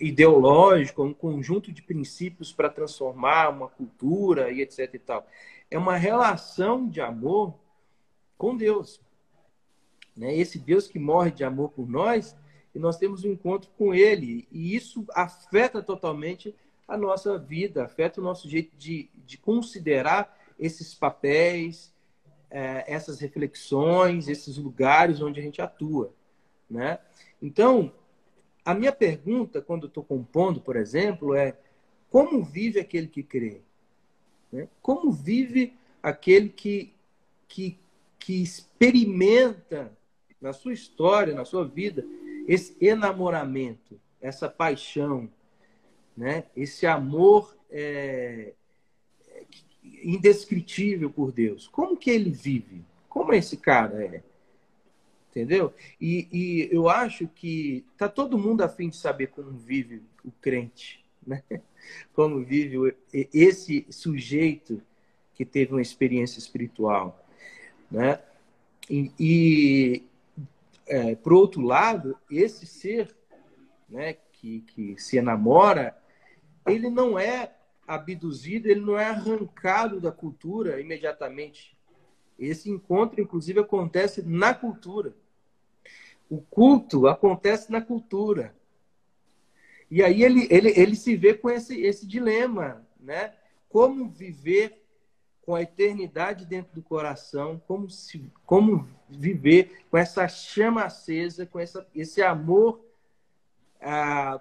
[SPEAKER 6] ideológico, um conjunto de princípios para transformar uma cultura e etc e tal. É uma relação de amor com Deus. Né? Esse Deus que morre de amor por nós, e nós temos um encontro com Ele. E isso afeta totalmente a nossa vida, afeta o nosso jeito de, de considerar esses papéis, é, essas reflexões, esses lugares onde a gente atua. Né? Então, a minha pergunta, quando estou compondo, por exemplo, é como vive aquele que crê? Né? Como vive aquele que, que, que experimenta na sua história, na sua vida, esse enamoramento, essa paixão, né? esse amor é, indescritível por Deus. Como que ele vive? Como esse cara é? Entendeu? E, e eu acho que tá todo mundo afim de saber como vive o crente, né? [laughs] Como vive esse sujeito que teve uma experiência espiritual, né? E, e é, por outro lado, esse ser, né, que, que se enamora, ele não é abduzido, ele não é arrancado da cultura imediatamente. Esse encontro, inclusive, acontece na cultura. O culto acontece na cultura. E aí ele, ele, ele se vê com esse, esse dilema, né? Como viver com a eternidade dentro do coração, como, se, como viver com essa chama acesa, com essa, esse amor ah,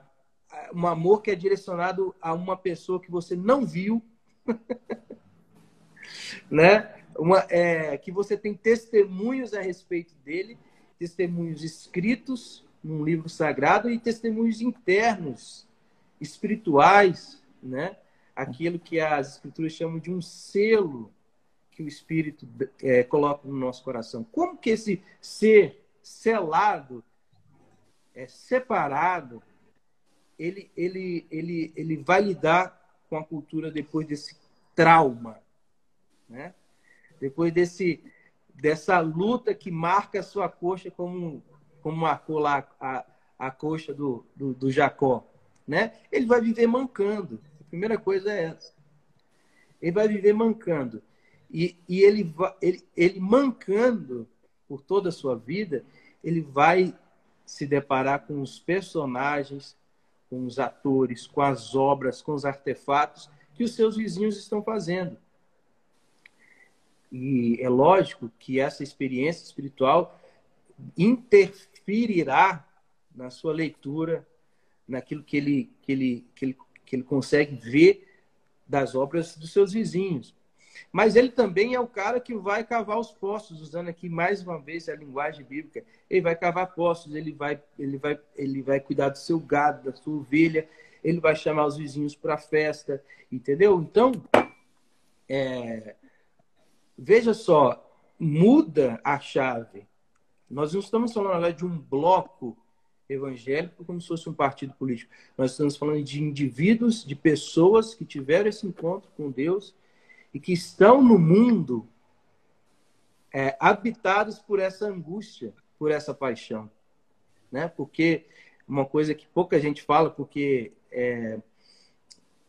[SPEAKER 6] um amor que é direcionado a uma pessoa que você não viu, [laughs] né? Uma, é, que você tem testemunhos a respeito dele, testemunhos escritos num livro sagrado e testemunhos internos, espirituais, né? Aquilo que as escrituras chamam de um selo que o Espírito é, coloca no nosso coração. Como que esse ser selado, é separado, ele, ele, ele, ele vai lidar com a cultura depois desse trauma, né? Depois desse, dessa luta que marca a sua coxa como, como marcou lá a, a coxa do, do, do Jacó, né? Ele vai viver mancando. A primeira coisa é essa. Ele vai viver mancando. E, e ele, ele, ele mancando por toda a sua vida, ele vai se deparar com os personagens com os atores, com as obras, com os artefatos que os seus vizinhos estão fazendo. E é lógico que essa experiência espiritual interferirá na sua leitura, naquilo que ele, que ele, que ele, que ele consegue ver das obras dos seus vizinhos. Mas ele também é o cara que vai cavar os poços, usando aqui mais uma vez a linguagem bíblica. Ele vai cavar poços, ele vai, ele vai, ele vai cuidar do seu gado, da sua ovelha, ele vai chamar os vizinhos para a festa, entendeu? Então, é, veja só, muda a chave. Nós não estamos falando de um bloco evangélico como se fosse um partido político. Nós estamos falando de indivíduos, de pessoas que tiveram esse encontro com Deus e que estão no mundo é, habitados por essa angústia, por essa paixão. Né? Porque uma coisa que pouca gente fala, porque é,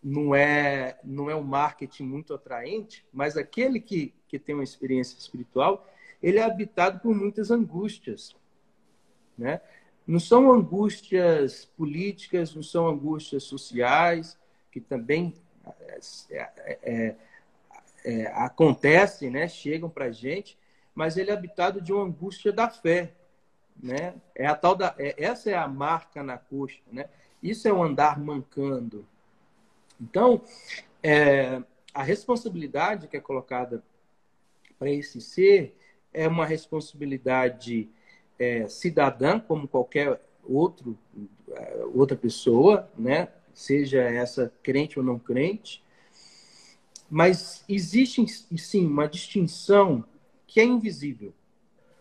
[SPEAKER 6] não é não é um marketing muito atraente, mas aquele que, que tem uma experiência espiritual, ele é habitado por muitas angústias. Né? Não são angústias políticas, não são angústias sociais, que também é, é, é acontecem, né? chegam para a gente, mas ele é habitado de uma angústia da fé. Né? É a tal da, é, essa é a marca na coxa. Né? Isso é o andar mancando. Então, é, a responsabilidade que é colocada para esse ser é uma responsabilidade é, cidadã, como qualquer outro, é, outra pessoa, né? seja essa crente ou não crente, mas existe sim uma distinção que é invisível.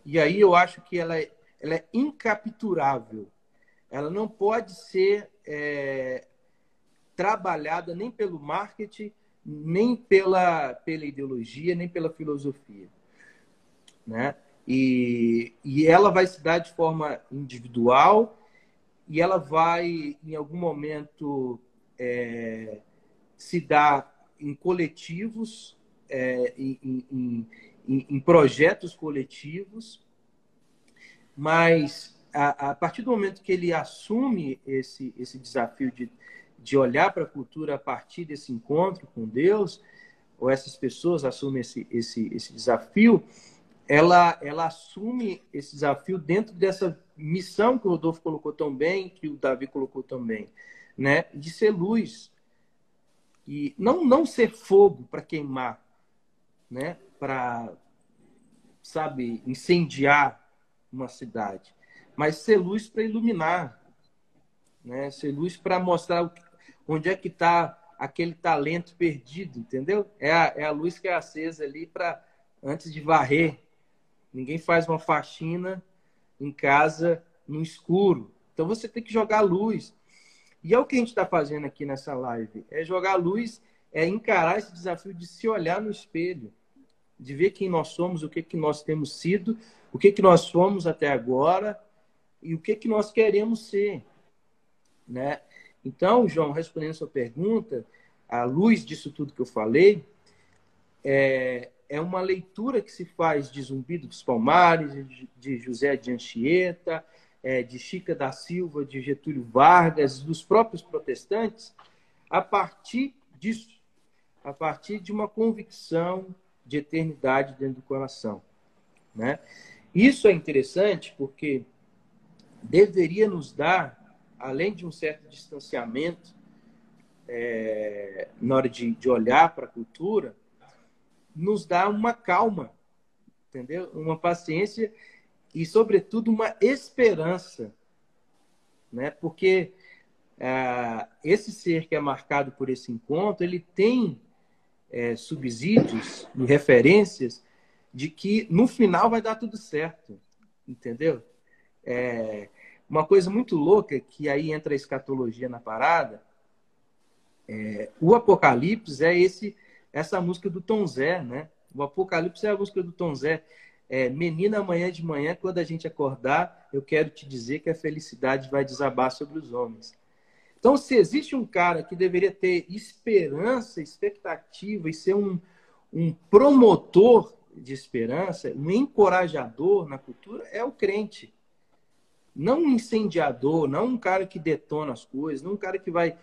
[SPEAKER 6] E aí eu acho que ela é, ela é incapturável. Ela não pode ser é, trabalhada nem pelo marketing, nem pela, pela ideologia, nem pela filosofia. Né? E, e ela vai se dar de forma individual e ela vai, em algum momento, é, se dar em coletivos, é, em, em, em, em, projetos coletivos, mas a, a, partir do momento que ele assume esse, esse desafio de, de olhar para a cultura a partir desse encontro com Deus, ou essas pessoas assumem esse, esse, esse desafio, ela, ela assume esse desafio dentro dessa missão que o Rodolfo colocou tão bem, que o Davi colocou também, né? de ser luz. E não, não ser fogo para queimar, né? para, sabe, incendiar uma cidade, mas ser luz para iluminar, né? ser luz para mostrar onde é que está aquele talento perdido, entendeu? É a, é a luz que é acesa ali para antes de varrer Ninguém faz uma faxina em casa no escuro. Então você tem que jogar luz. E é o que a gente está fazendo aqui nessa live. É jogar luz, é encarar esse desafio de se olhar no espelho, de ver quem nós somos, o que, que nós temos sido, o que, que nós somos até agora e o que, que nós queremos ser. Né? Então, João, respondendo a sua pergunta, à luz disso tudo que eu falei, é, é uma leitura que se faz de Zumbi dos Palmares, de José de Anchieta, é, de Chica da Silva, de Getúlio Vargas, dos próprios protestantes, a partir disso, a partir de uma convicção de eternidade dentro do coração. Né? Isso é interessante porque deveria nos dar, além de um certo distanciamento é, na hora de, de olhar para a cultura, nos dá uma calma, entendeu? Uma paciência e, sobretudo, uma esperança, né? Porque é, esse ser que é marcado por esse encontro, ele tem é, subsídios e referências de que no final vai dar tudo certo, entendeu? É, uma coisa muito louca que aí entra a escatologia na parada. É, o Apocalipse é esse essa música do Tom Zé, né? O Apocalipse é a música do Tom Zé. É, Menina, amanhã de manhã, quando a gente acordar, eu quero te dizer que a felicidade vai desabar sobre os homens. Então, se existe um cara que deveria ter esperança, expectativa e ser um, um promotor de esperança, um encorajador na cultura, é o crente. Não um incendiador, não um cara que detona as coisas, não um cara que vai,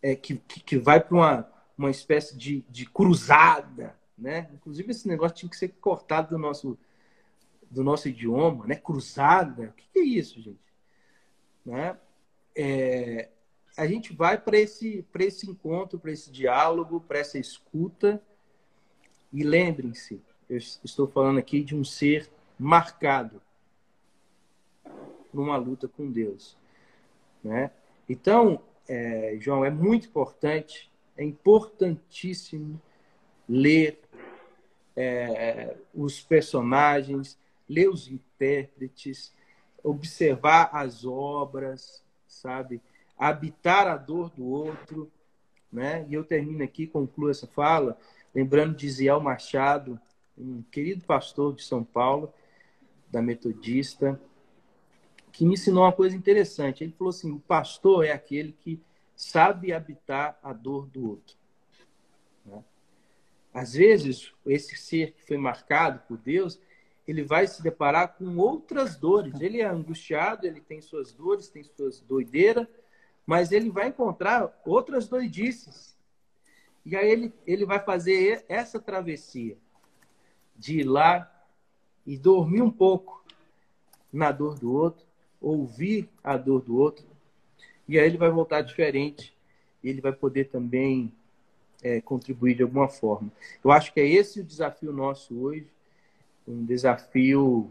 [SPEAKER 6] é, que, que, vai para uma uma espécie de, de cruzada, né? Inclusive esse negócio tinha que ser cortado do nosso do nosso idioma, né? Cruzada, o que, é isso, gente? Né? É, a gente vai para esse para esse encontro, para esse diálogo, para essa escuta e lembrem-se, eu estou falando aqui de um ser marcado numa luta com Deus, né? Então, é, João, é muito importante é importantíssimo ler é, os personagens, ler os intérpretes, observar as obras, sabe? Habitar a dor do outro, né? E eu termino aqui, concluo essa fala, lembrando de Ziel Machado, um querido pastor de São Paulo, da Metodista, que me ensinou uma coisa interessante. Ele falou assim: o pastor é aquele que sabe habitar a dor do outro. Né? Às vezes, esse ser que foi marcado por Deus, ele vai se deparar com outras dores. Ele é angustiado, ele tem suas dores, tem suas doideiras, mas ele vai encontrar outras doidices. E aí ele, ele vai fazer essa travessia de ir lá e dormir um pouco na dor do outro, ouvir a dor do outro, e aí ele vai voltar diferente. Ele vai poder também é, contribuir de alguma forma. Eu acho que é esse o desafio nosso hoje, um desafio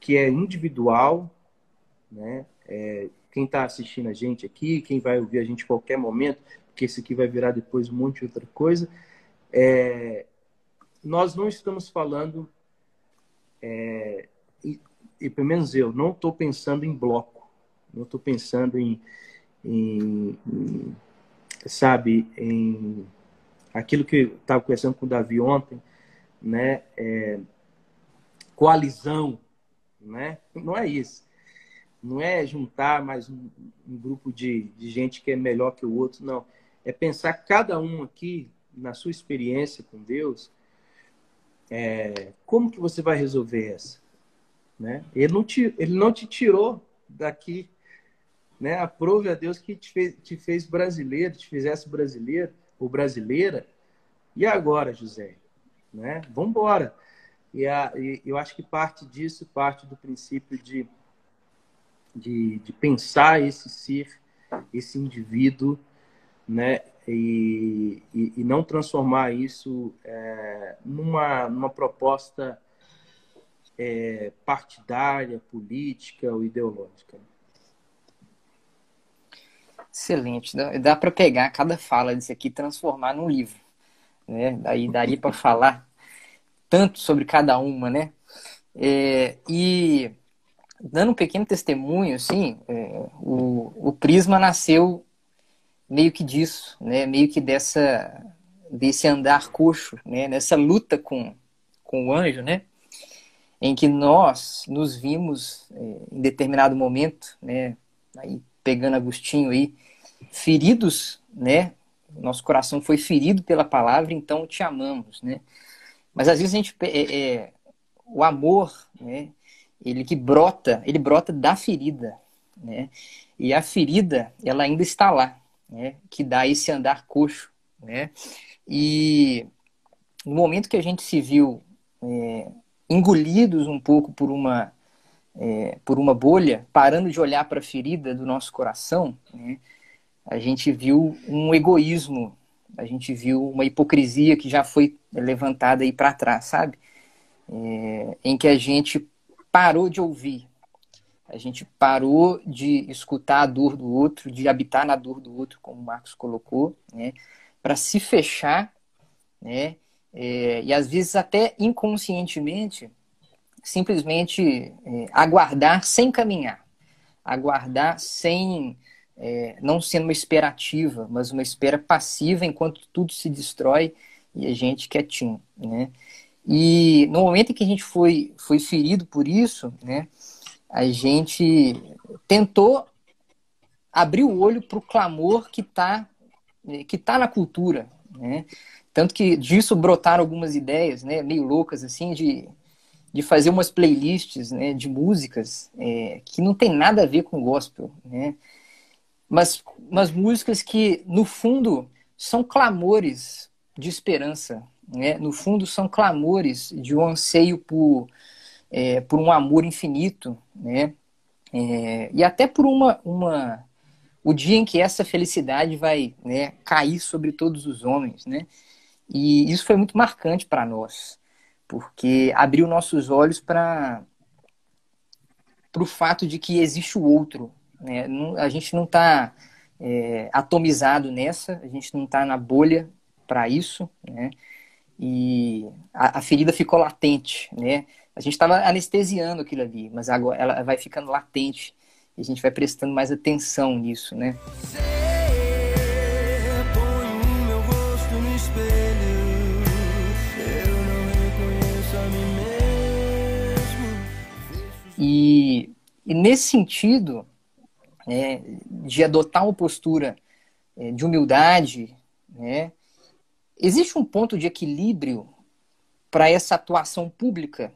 [SPEAKER 6] que é individual, né? É, quem está assistindo a gente aqui, quem vai ouvir a gente em qualquer momento, porque esse aqui vai virar depois um monte de outra coisa, é, nós não estamos falando, é, e, e, pelo menos eu, não estou pensando em bloco, não estou pensando em, em, em, sabe, em aquilo que eu estava conversando com o Davi ontem, né, é, coalizão, né, não é isso. Não é juntar mais um, um grupo de, de gente que é melhor que o outro, não. É pensar cada um aqui, na sua experiência com Deus, é, como que você vai resolver essa? Né? Ele, não te, ele não te tirou daqui. Né? Aprove a Deus que te fez, te fez brasileiro, te fizesse brasileiro ou brasileira. E agora, José? Né? Vamos embora. E, e eu acho que parte disso, parte do princípio de de, de pensar esse ser, esse indivíduo, né? E, e, e não transformar isso é, numa, numa proposta é, partidária, política ou ideológica.
[SPEAKER 7] Excelente. Dá, dá para pegar cada fala disso aqui e transformar num livro. Né? Daí daria para falar tanto sobre cada uma, né? É, e dando um pequeno testemunho, assim, é, o, o Prisma nasceu meio que disso, né? Meio que dessa desse andar coxo, né? Nessa luta com, com o anjo, né? Em que nós nos vimos é, em determinado momento, né? Aí pegando Agostinho aí, feridos, né? Nosso coração foi ferido pela palavra, então te amamos, né? Mas às vezes a gente é, é o amor, né? ele que brota, ele brota da ferida, né? E a ferida, ela ainda está lá, né? Que dá esse andar coxo, né? E no momento que a gente se viu é, engolidos um pouco por uma é, por uma bolha, parando de olhar para a ferida do nosso coração, né? A gente viu um egoísmo, a gente viu uma hipocrisia que já foi levantada aí para trás, sabe? É, em que a gente parou de ouvir. A gente parou de escutar a dor do outro, de habitar na dor do outro, como o Marcos colocou, né? Para se fechar, né? É, e às vezes até inconscientemente, simplesmente é, aguardar sem caminhar, aguardar sem é, não sendo uma espera ativa, mas uma espera passiva enquanto tudo se destrói e a gente quietinho, né? E no momento em que a gente foi, foi ferido por isso, né, a gente tentou abrir o olho para o clamor que está que tá na cultura. Né? Tanto que disso brotaram algumas ideias né, meio loucas, assim, de, de fazer umas playlists né, de músicas é, que não tem nada a ver com gospel. Né? Mas, músicas que, no fundo, são clamores de esperança, né, no fundo são clamores de um anseio por, é, por um amor infinito, né, é, e até por uma, uma o dia em que essa felicidade vai né, cair sobre todos os homens, né, e isso foi muito marcante para nós, porque abriu nossos olhos para o fato de que existe o outro, né, a gente não está é, atomizado nessa, a gente não está na bolha para isso, né? e a, a ferida ficou latente, né? A gente estava anestesiando aquilo ali, mas agora ela vai ficando latente e a gente vai prestando mais atenção nisso, né? E, e nesse sentido, é, de adotar uma postura é, de humildade, né, Existe um ponto de equilíbrio para essa atuação pública,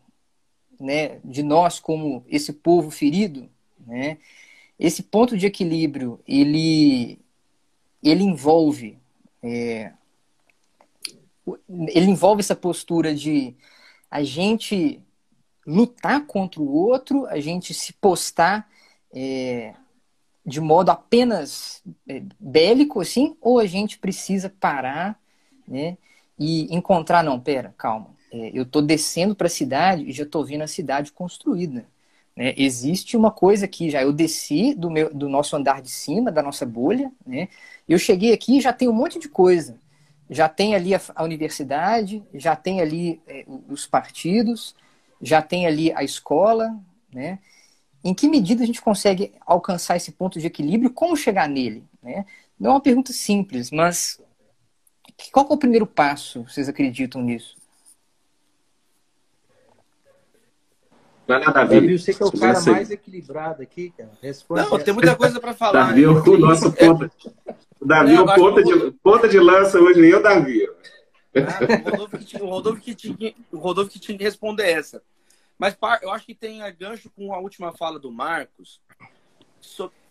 [SPEAKER 7] né, de nós como esse povo ferido, né? Esse ponto de equilíbrio ele ele envolve é, ele envolve essa postura de a gente lutar contra o outro, a gente se postar é, de modo apenas é, bélico, assim, ou a gente precisa parar, né, e encontrar, não, pera, calma, é, eu estou descendo para a cidade e já estou vendo a cidade construída. Né? Existe uma coisa aqui já, eu desci do, meu, do nosso andar de cima, da nossa bolha, né? eu cheguei aqui e já tem um monte de coisa. Já tem ali a, a universidade, já tem ali é, os partidos, já tem ali a escola, né? Em que medida a gente consegue alcançar esse ponto de equilíbrio? Como chegar nele? Né? Não é uma pergunta simples, mas qual é o primeiro passo? Vocês acreditam nisso?
[SPEAKER 6] Vai lá, Davi. Davi, você que é o cara mais equilibrado aqui, cara. Responde
[SPEAKER 9] não, essa. tem muita [laughs] coisa para falar.
[SPEAKER 8] Davi é o nosso ponta. [laughs] Davi é o ponta, de, ponta de lança hoje, nem o Davi.
[SPEAKER 9] Ah, o, Rodolfo que tinha, o, Rodolfo que tinha, o Rodolfo que tinha que responder essa. Mas eu acho que tem a gancho com a última fala do Marcos.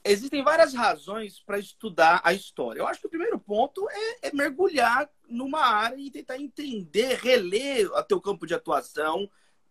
[SPEAKER 9] Existem várias razões para estudar a história. Eu acho que o primeiro ponto é, é, mergulhar numa área e tentar entender, reler o teu campo de atuação,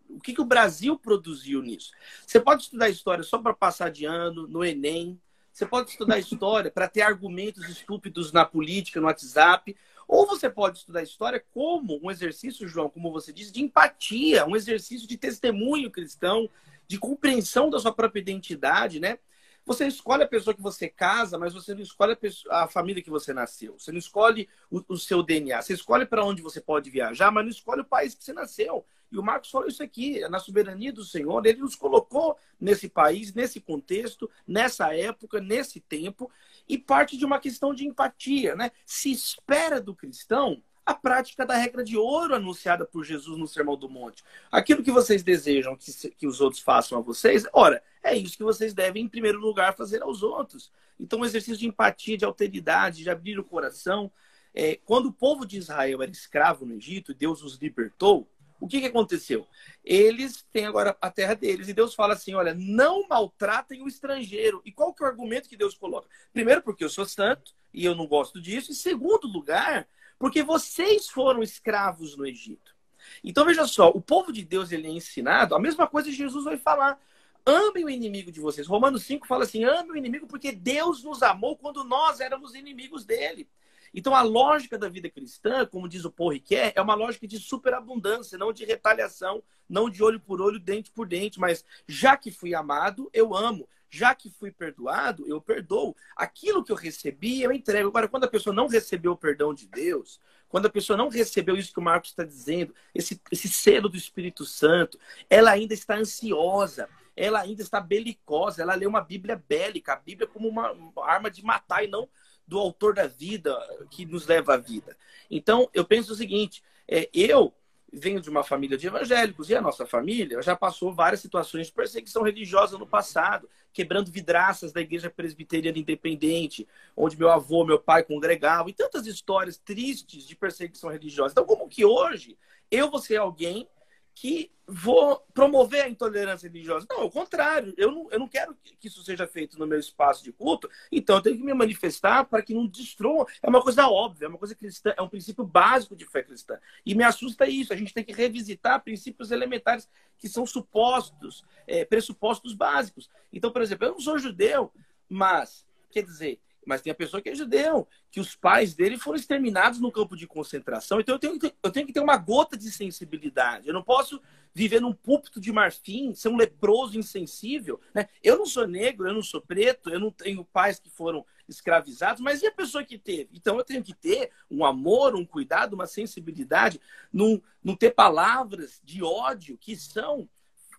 [SPEAKER 9] o que, que o Brasil produziu nisso. Você pode estudar história só para passar de ano, no Enem. Você pode estudar história para ter argumentos estúpidos na política, no WhatsApp. Ou você pode estudar história como um exercício, João, como você disse, de empatia, um exercício de testemunho cristão, de compreensão da sua própria identidade, né? Você escolhe a pessoa que você casa, mas você não escolhe a, pessoa, a família que você nasceu. Você não escolhe o, o seu DNA. Você escolhe para onde você pode viajar, mas não escolhe o país que você nasceu. E o Marcos falou isso aqui, na soberania do Senhor, ele nos colocou nesse país, nesse contexto, nessa época, nesse tempo, e parte de uma questão de empatia, né? Se espera do cristão a prática da regra de ouro anunciada por Jesus no Sermão do Monte. Aquilo que vocês desejam que, que os outros façam a vocês, ora, é isso que vocês devem, em primeiro lugar, fazer aos outros. Então, um exercício de empatia, de alteridade, de abrir o coração. É, quando o povo de Israel era escravo no Egito, Deus os libertou, o que, que aconteceu? Eles têm agora a terra deles. E Deus fala assim: olha, não maltratem o estrangeiro. E qual que é o argumento que Deus coloca? Primeiro, porque eu sou santo e eu não gosto disso. E segundo lugar, porque vocês foram escravos no Egito. Então veja só, o povo de Deus ele é ensinado, a mesma coisa Jesus vai falar. Amem o inimigo de vocês. Romanos 5 fala assim: ame o inimigo porque Deus nos amou quando nós éramos inimigos dele. Então, a lógica da vida cristã, como diz o Paul Ricoeur, é uma lógica de superabundância, não de retaliação, não de olho por olho, dente por dente, mas já que fui amado, eu amo. Já que fui perdoado, eu perdoo. Aquilo que eu recebi, eu entrego. Agora, quando a pessoa não recebeu o perdão de Deus, quando a pessoa não recebeu isso que o Marcos está dizendo, esse, esse selo do Espírito Santo, ela ainda está ansiosa, ela ainda está belicosa, ela lê uma Bíblia bélica, a Bíblia como uma, arma de matar e não do autor da vida que nos leva à vida. Então, eu penso o seguinte: é, eu venho de uma família de evangélicos e a nossa família já passou várias situações de perseguição religiosa no passado, quebrando vidraças da igreja presbiteriana independente, onde meu avô, meu pai congregavam, e tantas histórias tristes de perseguição religiosa. Então, como que hoje eu vou ser alguém que vou promover a intolerância religiosa. Não, ao contrário, eu não, eu não quero que isso seja feito no meu espaço de culto, então eu tenho que me manifestar para que não destrua. É uma coisa óbvia, é uma coisa cristã, é um princípio básico de fé cristã. E me assusta isso, a gente tem que revisitar princípios elementares que são supostos, é, pressupostos básicos. Então, por exemplo, eu não sou judeu, mas, quer dizer, mas tem a pessoa que é judeu, que os pais dele foram exterminados no campo de concentração. Então eu tenho, eu tenho que ter uma gota de sensibilidade. Eu não posso viver num púlpito de marfim, ser um leproso insensível. Né? Eu não sou negro, eu não sou preto, eu não tenho pais que foram escravizados, mas e a pessoa que teve? Então eu tenho que ter um amor, um cuidado, uma sensibilidade, não, não ter palavras de ódio que são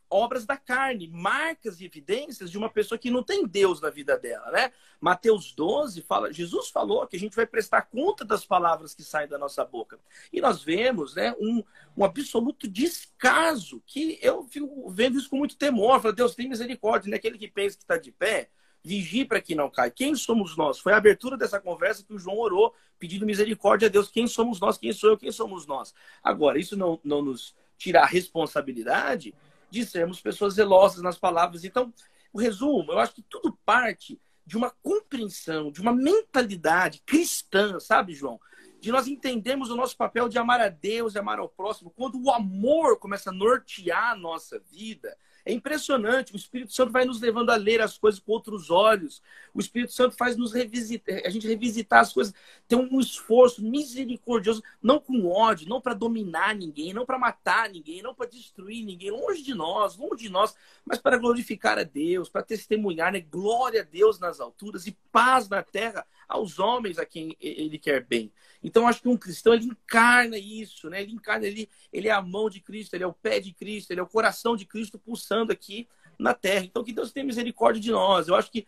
[SPEAKER 9] obras da carne, marcas e evidências de uma pessoa que não tem Deus na vida dela, né? Mateus 12 fala, Jesus falou que a gente vai prestar conta das palavras que saem da nossa boca. E nós vemos, né, um, um absoluto descaso, que eu fico vendo isso com muito temor. Falo, Deus tem misericórdia, né? Aquele que pensa que está de pé, vigie para que não caia. Quem somos nós? Foi a abertura dessa conversa que o João orou, pedindo misericórdia a Deus. Quem somos nós? Quem sou eu? Quem somos nós? Agora, isso não, não nos tira a responsabilidade de sermos pessoas zelosas nas palavras. Então, o resumo, eu acho que tudo parte de uma compreensão, de uma mentalidade cristã, sabe, João? De nós entendermos o nosso papel de amar a Deus e amar ao próximo. Quando o amor começa a nortear a nossa vida, É impressionante. O Espírito Santo vai nos levando a ler as coisas com outros olhos. O Espírito Santo faz nos revisitar, a gente revisitar as coisas, ter um esforço misericordioso, não com ódio, não para dominar ninguém, não para matar ninguém, não para destruir ninguém, longe de nós, longe de nós, mas para glorificar a Deus, para testemunhar, né? Glória a Deus nas alturas e paz na terra aos homens a quem ele quer bem. Então, acho que um cristão, ele encarna isso, né? Ele encarna, ele, ele é a mão de Cristo, ele é o pé de Cristo, ele é o coração de Cristo pulsando aqui na terra. Então, que Deus tenha misericórdia de nós. Eu acho que,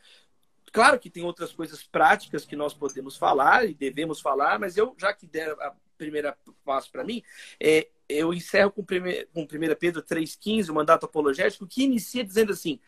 [SPEAKER 9] claro que tem outras coisas práticas que nós podemos falar e devemos falar, mas eu, já que der a primeira passo para mim, é, eu encerro com, prime, com 1 Pedro 3,15, o mandato apologético, que inicia dizendo assim: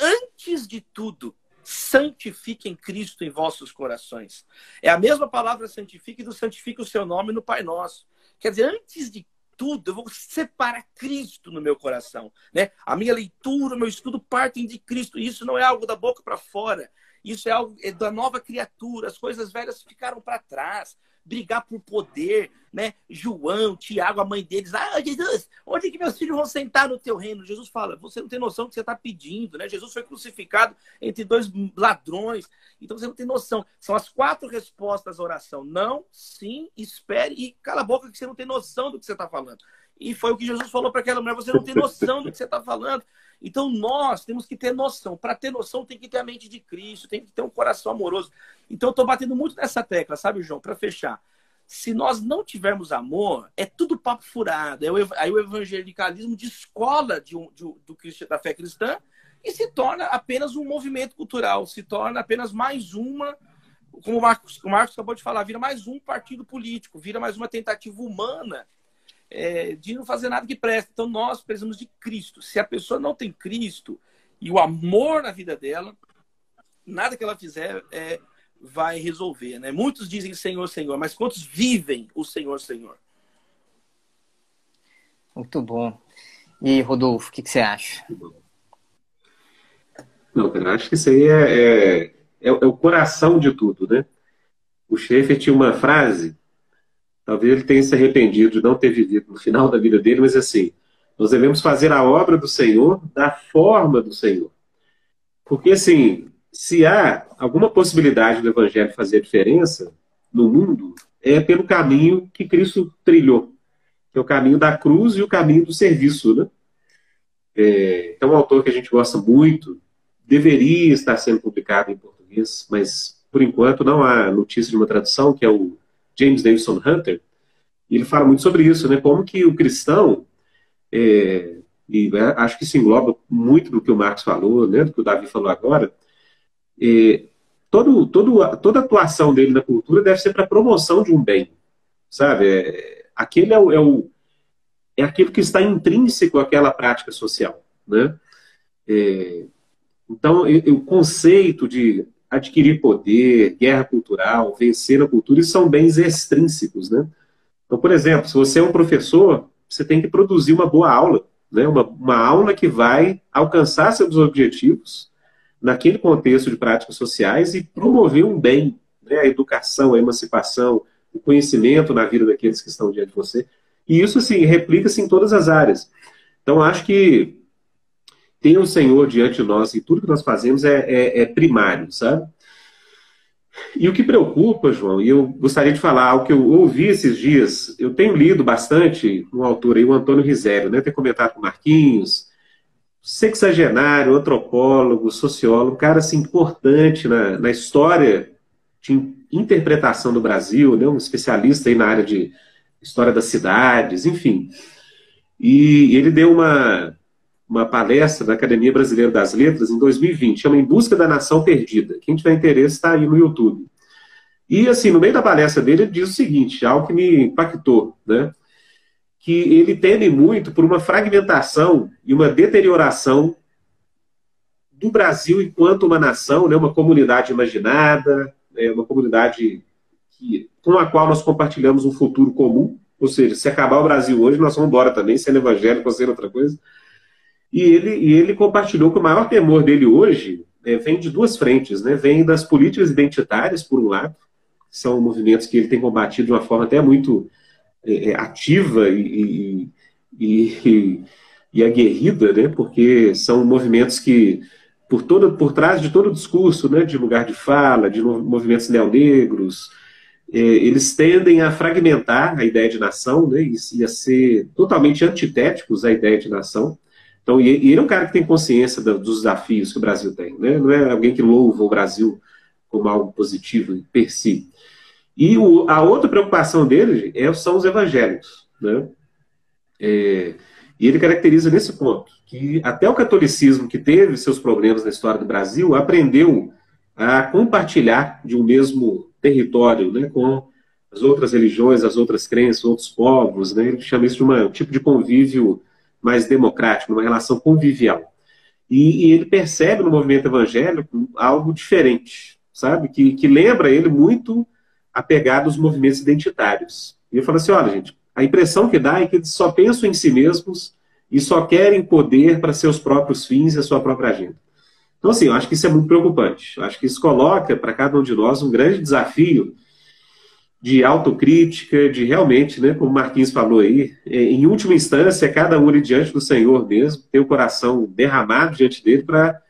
[SPEAKER 9] antes de tudo, santifiquem Cristo em vossos corações. É a mesma palavra santifique do santifique o seu nome no Pai Nosso. Quer dizer, antes de tudo, eu vou separar Cristo no meu coração. Né? A minha leitura, o meu estudo partem de Cristo. Isso não é algo da boca para fora. Isso é algo é da nova criatura. As coisas velhas ficaram para trás brigar por poder, né? João, Tiago, a mãe deles, ah, Jesus, onde é que meus filhos vão sentar no teu reino? Jesus fala, você não tem noção do que você está pedindo, né? Jesus foi crucificado entre dois ladrões, então você não tem noção. São as quatro respostas à oração: não, sim, espere e cala a boca que você não tem noção do que você está falando. E foi o que Jesus falou para aquela mulher: você não tem noção do que você está falando. Então nós temos que ter noção. Para ter noção, tem que ter a mente de Cristo, tem que ter um coração amoroso. Então eu estou batendo muito nessa tecla, sabe, João? Para fechar. Se nós não tivermos amor, é tudo papo furado. Aí o evangelicalismo de um, de, do, da fé cristã e se torna apenas um movimento cultural, se torna apenas mais uma, como o Marcos, o Marcos acabou de falar, vira mais um partido político, vira mais uma tentativa humana é, de não fazer nada que preste. Então nós precisamos de Cristo. Se a pessoa não tem Cristo e o amor na vida dela, nada que ela fizer é, vai resolver. Né? Muitos dizem Senhor, Senhor, mas quantos vivem o Senhor, Senhor?
[SPEAKER 7] Muito bom. E Rodolfo, o que, que, você acha?
[SPEAKER 8] Não, eu acho que isso aí é, é, é, é o coração de tudo, né? O Schaefer tinha uma frase Talvez ele tenha se arrependido de não ter vivido no final da vida dele, mas assim, nós devemos fazer a obra do Senhor da forma do Senhor. Porque, assim, se há alguma possibilidade do Evangelho fazer diferença no mundo, é pelo caminho que Cristo trilhou, que é o caminho da cruz e o caminho do serviço, né? É, é um autor que a gente gosta muito, deveria estar sendo publicado em português, mas por enquanto não há notícia de uma tradução, que é o James Davison Hunter, ele fala muito sobre isso, né? Como que o cristão, é, e né, acho que isso engloba muito do que o Marcos falou, né? Do que o Davi falou agora, é, todo, todo, toda atuação dele na cultura deve ser para promoção de um bem, sabe? É, aquele é o, é o é aquilo que está intrínseco àquela prática social, né? É, então, o conceito de adquirir poder, guerra cultural, vencer a cultura, isso são bens extrínsecos, né? Então, por exemplo, se você é um professor, você tem que produzir uma boa aula, né? uma, uma aula que vai alcançar seus objetivos naquele contexto de práticas sociais e promover um bem, né? a educação, a emancipação, o conhecimento na vida daqueles que estão diante de você. E isso, assim, replica-se em todas as áreas. Então, acho que ter o Senhor diante de nós e tudo que nós fazemos é, é, é primário, sabe? E o que preocupa, João, e eu gostaria de falar algo que eu ouvi esses dias, eu tenho lido bastante um autor aí, o Antônio Risério, né? Tem comentado com o Marquinhos, sexagenário, antropólogo, sociólogo, cara assim, importante na, na história de interpretação do Brasil, né? um especialista aí na área de história das cidades, enfim. E ele deu uma, uma palestra da Academia Brasileira das Letras em 2020, chama Em Busca da Nação Perdida. Quem tiver interesse está aí no YouTube. E, assim, no meio da palestra dele, ele diz o seguinte, algo que me impactou, né? Que ele teme muito por uma fragmentação e uma deterioração do Brasil enquanto uma nação, né? uma comunidade imaginada, né? uma comunidade que, com a qual nós compartilhamos um futuro comum. Ou seja, se acabar o Brasil hoje, nós vamos embora também, sendo evangélico ou sendo outra coisa. E ele, e ele compartilhou que o maior temor dele hoje é, vem de duas frentes, né? Vem das políticas identitárias, por um lado, que são movimentos que ele tem combatido de uma forma até muito é, é ativa e, e, e, e aguerrida, né? Porque são movimentos que por todo por trás de todo o discurso, né, de lugar de fala, de movimentos neonegros, é, eles tendem a fragmentar a ideia de nação, né, e, a ser totalmente antitéticos à ideia de nação. Então, e, ele é um cara que tem consciência dos desafios que o Brasil tem, né? Não é alguém que louva o Brasil como algo positivo per si. E o, a outra preocupação dele é, são os evangélicos, né? É, e ele caracteriza nesse ponto que até o catolicismo, que teve seus problemas na história do Brasil, aprendeu a compartilhar de um mesmo território né, com as outras religiões, as outras crenças, outros povos. Né? Ele chama isso de uma, um tipo de convívio mais democrático, uma relação convivial. E, e ele percebe no movimento evangélico algo diferente, sabe? Que, que lembra ele muito a pegada dos movimentos identitários. E eu falo assim: olha, gente, a impressão que dá é que eles só pensam em si mesmos e só querem poder para seus próprios fins e a sua própria agenda. Então, assim, eu acho que isso é muito preocupante. Eu acho que isso coloca para cada um de nós um grande desafio de autocrítica, de realmente, né, como o Marquinhos falou aí, é, em última instância, cada um diante do Senhor mesmo, ter o coração derramado diante dele para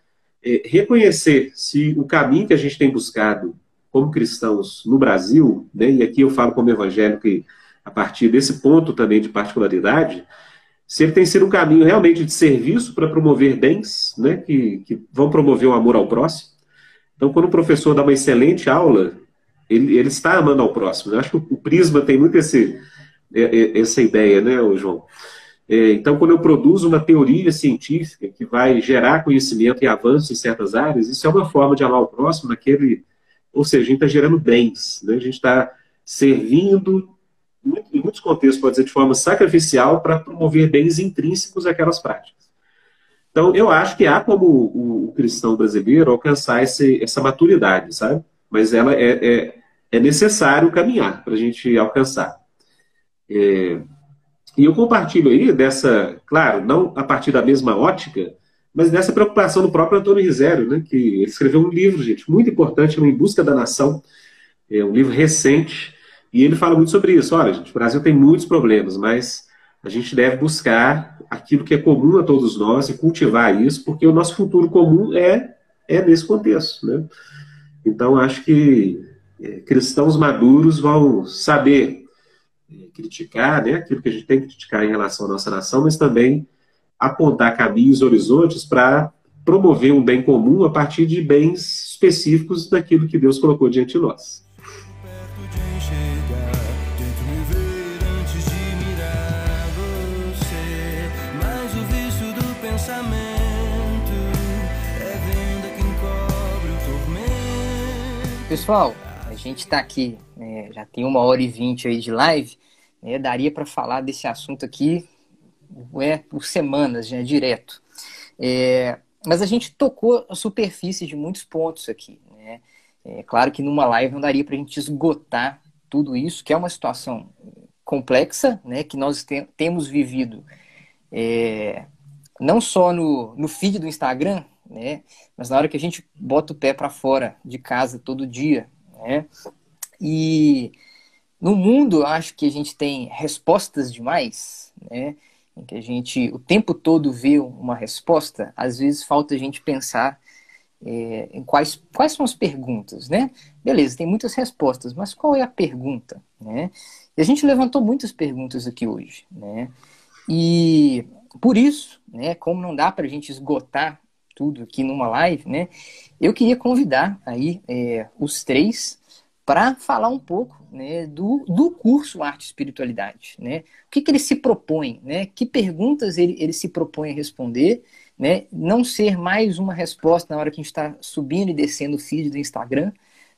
[SPEAKER 8] é, reconhecer se o caminho que a gente tem buscado como cristãos no Brasil, né, e aqui eu falo como evangélico e a partir desse ponto também de particularidade, se ele tem sido um caminho realmente de serviço para promover bens, né, que, que vão promover o amor ao próximo. Então, quando o professor dá uma excelente aula, ele, ele está amando ao próximo. Eu acho que o, Prisma tem muito esse, é, é, essa ideia, né, João? É, então, quando eu produzo uma teoria científica que vai gerar conhecimento e avanço em certas áreas, isso é uma forma de amar o próximo naquele. Ou seja, a gente está gerando bens, né? a gente está servindo em muitos contextos, pode dizer de forma sacrificial, para promover bens intrínsecos àquelas práticas. Então, eu acho que há como o cristão brasileiro alcançar esse, essa maturidade, sabe? Mas ela é, é, é necessário caminhar para a gente alcançar. É, e eu compartilho aí dessa, claro, não a partir da mesma ótica, mas dessa preocupação do próprio Antônio Risério, né, que escreveu um livro, gente, muito importante, Em Busca da Nação, é um livro recente, e ele fala muito sobre isso. Olha, gente, o Brasil tem muitos problemas, mas a gente deve buscar aquilo que é comum a todos nós e cultivar isso, porque o nosso futuro comum é, é nesse contexto. Né? Então, acho que é, cristãos maduros vão saber é, criticar né, aquilo que a gente tem que criticar em relação à nossa nação, mas também apontar caminhos, horizontes para promover um bem comum a partir de bens específicos daquilo que Deus colocou diante de nós.
[SPEAKER 7] Pessoal, a gente está aqui, né, já tem uma hora e vinte aí de live, né, daria para falar desse assunto aqui é, por semanas, já direto. É, mas a gente tocou a superfície de muitos pontos aqui. Né? É claro que numa live não daria para a gente esgotar tudo isso, que é uma situação complexa, né, que nós te temos vivido é, não só no, no feed do Instagram, né? Mas na hora que a gente bota o pé para fora de casa todo dia, né? E no mundo, acho que a gente tem respostas demais, né? Em que a gente o tempo todo vê uma resposta, às vezes falta a gente pensar é, em quais, quais são as perguntas, né? Beleza, tem muitas respostas, mas qual é a pergunta, né? E a gente levantou muitas perguntas aqui hoje, né? E por isso, né, como não dá para a gente esgotar tudo aqui numa live, né? Eu queria convidar aí é, os três para falar um pouco né, do, do curso Arte e Espiritualidade, né? O que, que ele se propõe, né? Que perguntas ele, ele se propõe a responder, né? Não ser mais uma resposta na hora que a gente está subindo e descendo o feed do Instagram,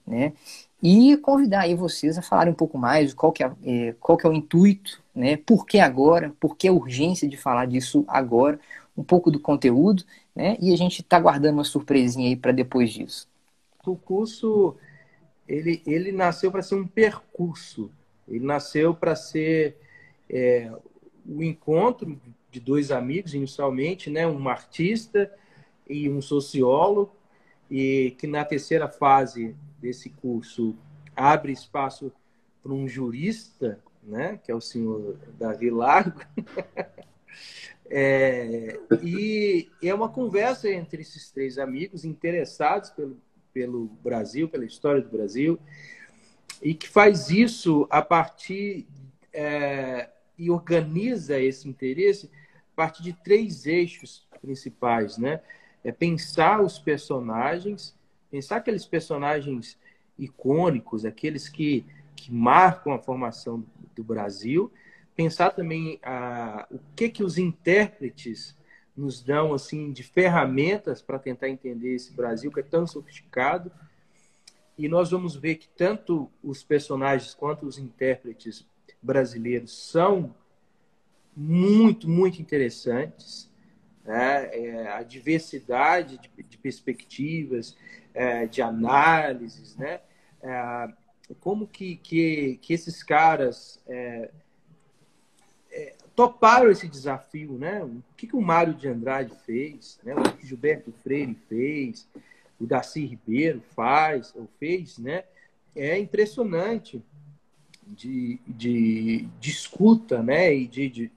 [SPEAKER 7] né? E convidar aí vocês a falarem um pouco mais qual que é, é, qual que é o intuito, né? Por que agora? Por que a urgência de falar disso agora? Um pouco do conteúdo né? E a gente está guardando uma surpresinha aí para depois disso.
[SPEAKER 6] O curso ele, ele nasceu para ser um percurso. Ele nasceu para ser é, o encontro de dois amigos inicialmente, né? Um artista e um sociólogo e que na terceira fase desse curso abre espaço para um jurista, né? Que é o senhor Davi Largo. [laughs] É, e é uma conversa entre esses três amigos interessados pelo, pelo Brasil, pela história do Brasil, e que faz isso a partir é, e organiza esse interesse a partir de três eixos principais, né? É pensar os personagens, pensar aqueles personagens icônicos, aqueles que, que marcam a formação do Brasil, pensar também a, o que que os intérpretes nos dão assim de ferramentas para tentar entender esse Brasil que é tão sofisticado. E nós vamos ver que tanto os personagens quanto os intérpretes brasileiros são muito, muito interessantes. Né? É, a diversidade de, de perspectivas, é, de análises, né? É, como que, que, que esses caras é, toparam esse desafio, né? O que, que o Mário de Andrade fez, né? o que Gilberto Freire fez, o Darcy Ribeiro faz, ou fez, né? É impressionante de, de, de escuta, né? E de, de,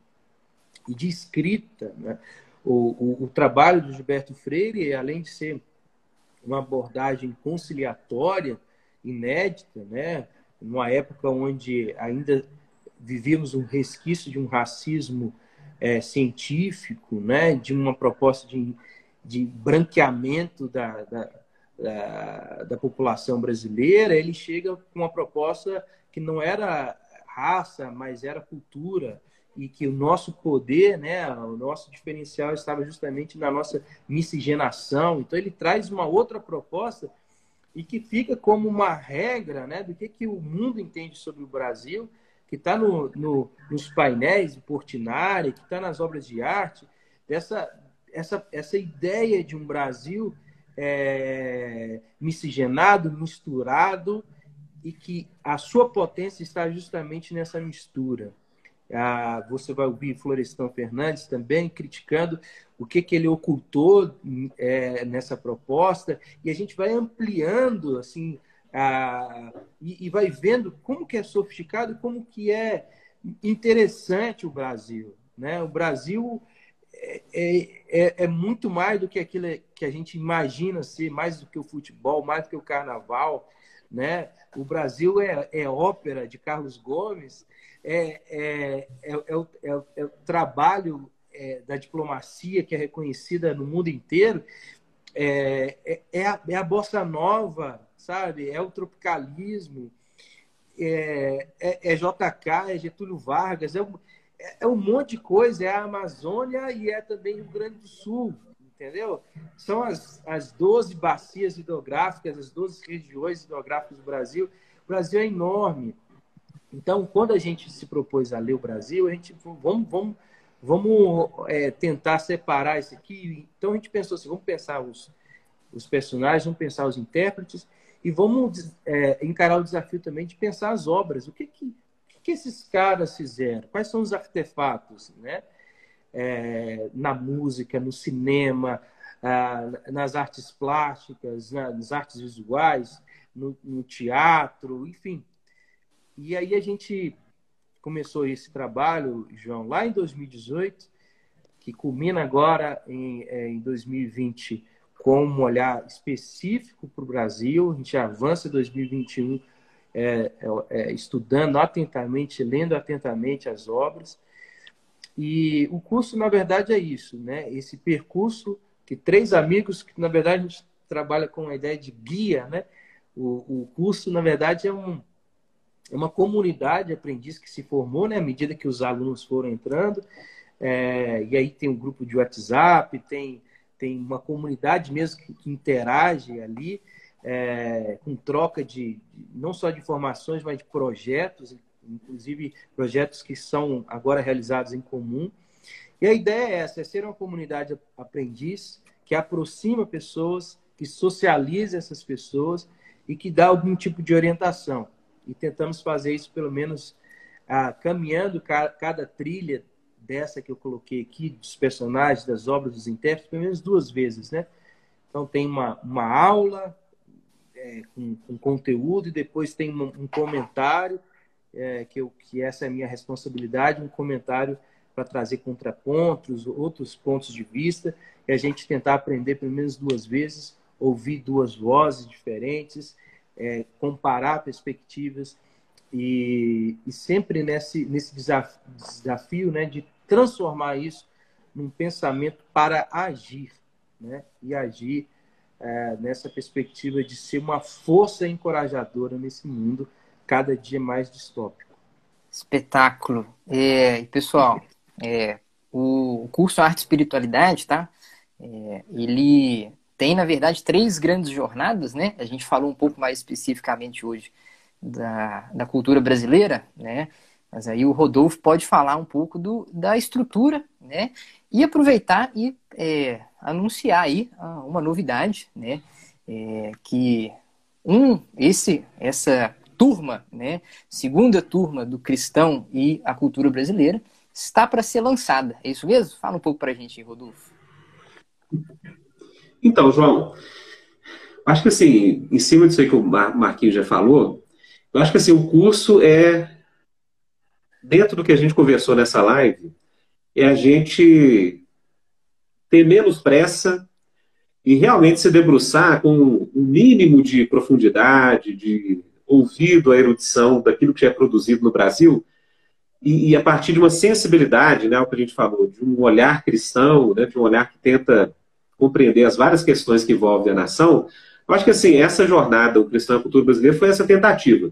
[SPEAKER 6] de escrita, né? O, o, o trabalho do Gilberto Freire, além de ser uma abordagem conciliatória, inédita, né? Numa época onde ainda vivíamos um resquício de um racismo é, científico, né? De uma proposta de, de branqueamento da, da, da, da população brasileira, ele chega com uma proposta que não era raça, mas era cultura, e que o nosso poder, né, o nosso diferencial estava justamente na nossa miscigenação. Então ele traz uma outra proposta e que fica como uma regra, né, do que, que o mundo entende sobre o Brasil, que está no, no, nos painéis de Portinari, que está nas obras de arte, dessa essa, essa ideia de um Brasil é, miscigenado, misturado, e que a sua potência está justamente nessa mistura. Ah, você vai ouvir Florestan Fernandes também criticando o que, que ele ocultou é, nessa proposta e a gente vai ampliando assim ah, e, e, vai vendo como que é sofisticado como que é interessante o Brasil né o Brasil é, é, é, é muito mais do que aquilo que a gente imagina ser mais do que o futebol mais do que o carnaval né o Brasil é, é ópera de Carlos Gomes é, é, é, o, é, o, trabalho da diplomacia que é reconhecida no mundo inteiro. É, é, a, é a bossa nova, sabe? É o tropicalismo, é, é, é JK, é Getúlio Vargas, é um, é um monte de coisa. É a Amazônia e é também o Grande do Sul, entendeu? São as, as 12 bacias hidrográficas, as 12 regiões hidrográficas do Brasil. O Brasil é enorme. Então, quando a gente se propôs a ler o Brasil, a gente vamos, vamos, vamos é, tentar separar isso aqui. Então, a gente pensou assim: vamos pensar os, os personagens, vamos pensar os intérpretes e vamos é, encarar o desafio também de pensar as obras. O que que, que esses caras fizeram? Quais são os artefatos, né? É, na música, no cinema, ah, nas artes plásticas, nas artes visuais, no, no teatro, enfim e aí a gente começou esse trabalho, João, lá em 2018, que culmina agora em, é, em 2020 com um olhar específico para o Brasil. A gente avança em 2021 é, é, é, estudando atentamente, lendo atentamente as obras. E o curso, na verdade, é isso, né? Esse percurso que três amigos, que na verdade a gente trabalha com a ideia de guia, né? O, o curso, na verdade, é um, é uma comunidade de aprendiz que se formou né, à medida que os alunos foram entrando. É, e aí tem um grupo de WhatsApp, tem, tem uma comunidade mesmo que, que interage ali, é, com troca de, não só de informações, mas de projetos, inclusive projetos que são agora realizados em comum. E a ideia é essa, é ser uma comunidade aprendiz que aproxima pessoas, que socializa essas pessoas e que dá algum tipo de orientação e tentamos fazer isso pelo menos ah, caminhando ca cada trilha dessa que eu coloquei aqui, dos personagens, das obras, dos intérpretes, pelo menos duas vezes, né? Então tem uma, uma aula é, com, com, conteúdo e depois tem um, um comentário, é, que, eu, que essa é a minha responsabilidade, um comentário para trazer contrapontos, outros pontos de vista, e a gente tentar aprender pelo menos duas vezes, ouvir duas vozes diferentes, é, comparar perspectivas e, e, sempre nesse, nesse desafio, desafio né, de transformar isso num pensamento para agir, né? E agir é, nessa perspectiva de ser uma força encorajadora nesse mundo cada dia mais distópico.
[SPEAKER 7] Espetáculo. É, pessoal, é, o curso Arte e Espiritualidade, tá? É, ele tem, na verdade, três grandes jornadas, né? A gente falou um pouco mais especificamente hoje da, da cultura brasileira, né? Mas aí o Rodolfo pode falar um pouco do, da estrutura, né? E aproveitar e é, anunciar aí uma novidade, né? É, que um, esse, essa turma, né? Segunda turma do Cristão e a Cultura Brasileira está para ser lançada. É isso mesmo? Fala um pouco para a gente, Rodolfo.
[SPEAKER 8] Então, João, acho que assim, em cima disso aí que o Marquinhos já falou, eu acho que assim, o curso é, dentro do que a gente conversou nessa live, é a gente ter menos pressa e realmente se debruçar com um mínimo de profundidade, de ouvido à erudição daquilo que é produzido no Brasil, e, e, a partir de uma sensibilidade, né, o que a gente falou, de um olhar cristão, né, de um olhar que tenta compreender as várias questões que envolvem a nação, eu acho que assim, essa jornada, o cristão e a cultura brasileira, foi essa tentativa.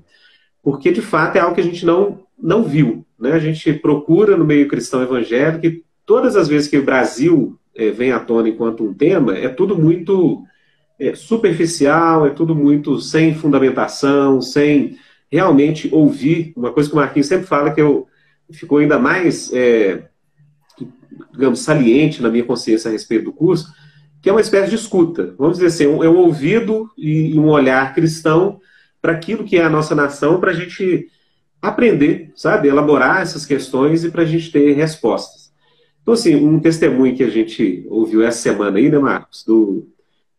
[SPEAKER 8] Porque, de fato, é algo que a gente não, não viu. Né? A gente procura no meio cristão evangélico e todas as vezes que o Brasil é, vem à tona enquanto um tema, é tudo muito é, superficial, é tudo muito sem fundamentação, sem realmente ouvir. Uma coisa que o Marquinhos sempre fala que eu, ficou ainda mais, é, digamos, saliente na minha consciência a respeito do curso, que é uma espécie de escuta. Vamos dizer assim, é um ouvido e um olhar cristão para aquilo que é a nossa nação, para a gente aprender, sabe, elaborar essas questões e para a gente ter respostas. Então, assim, um testemunho que a gente ouviu essa semana aí, né, Marcos, do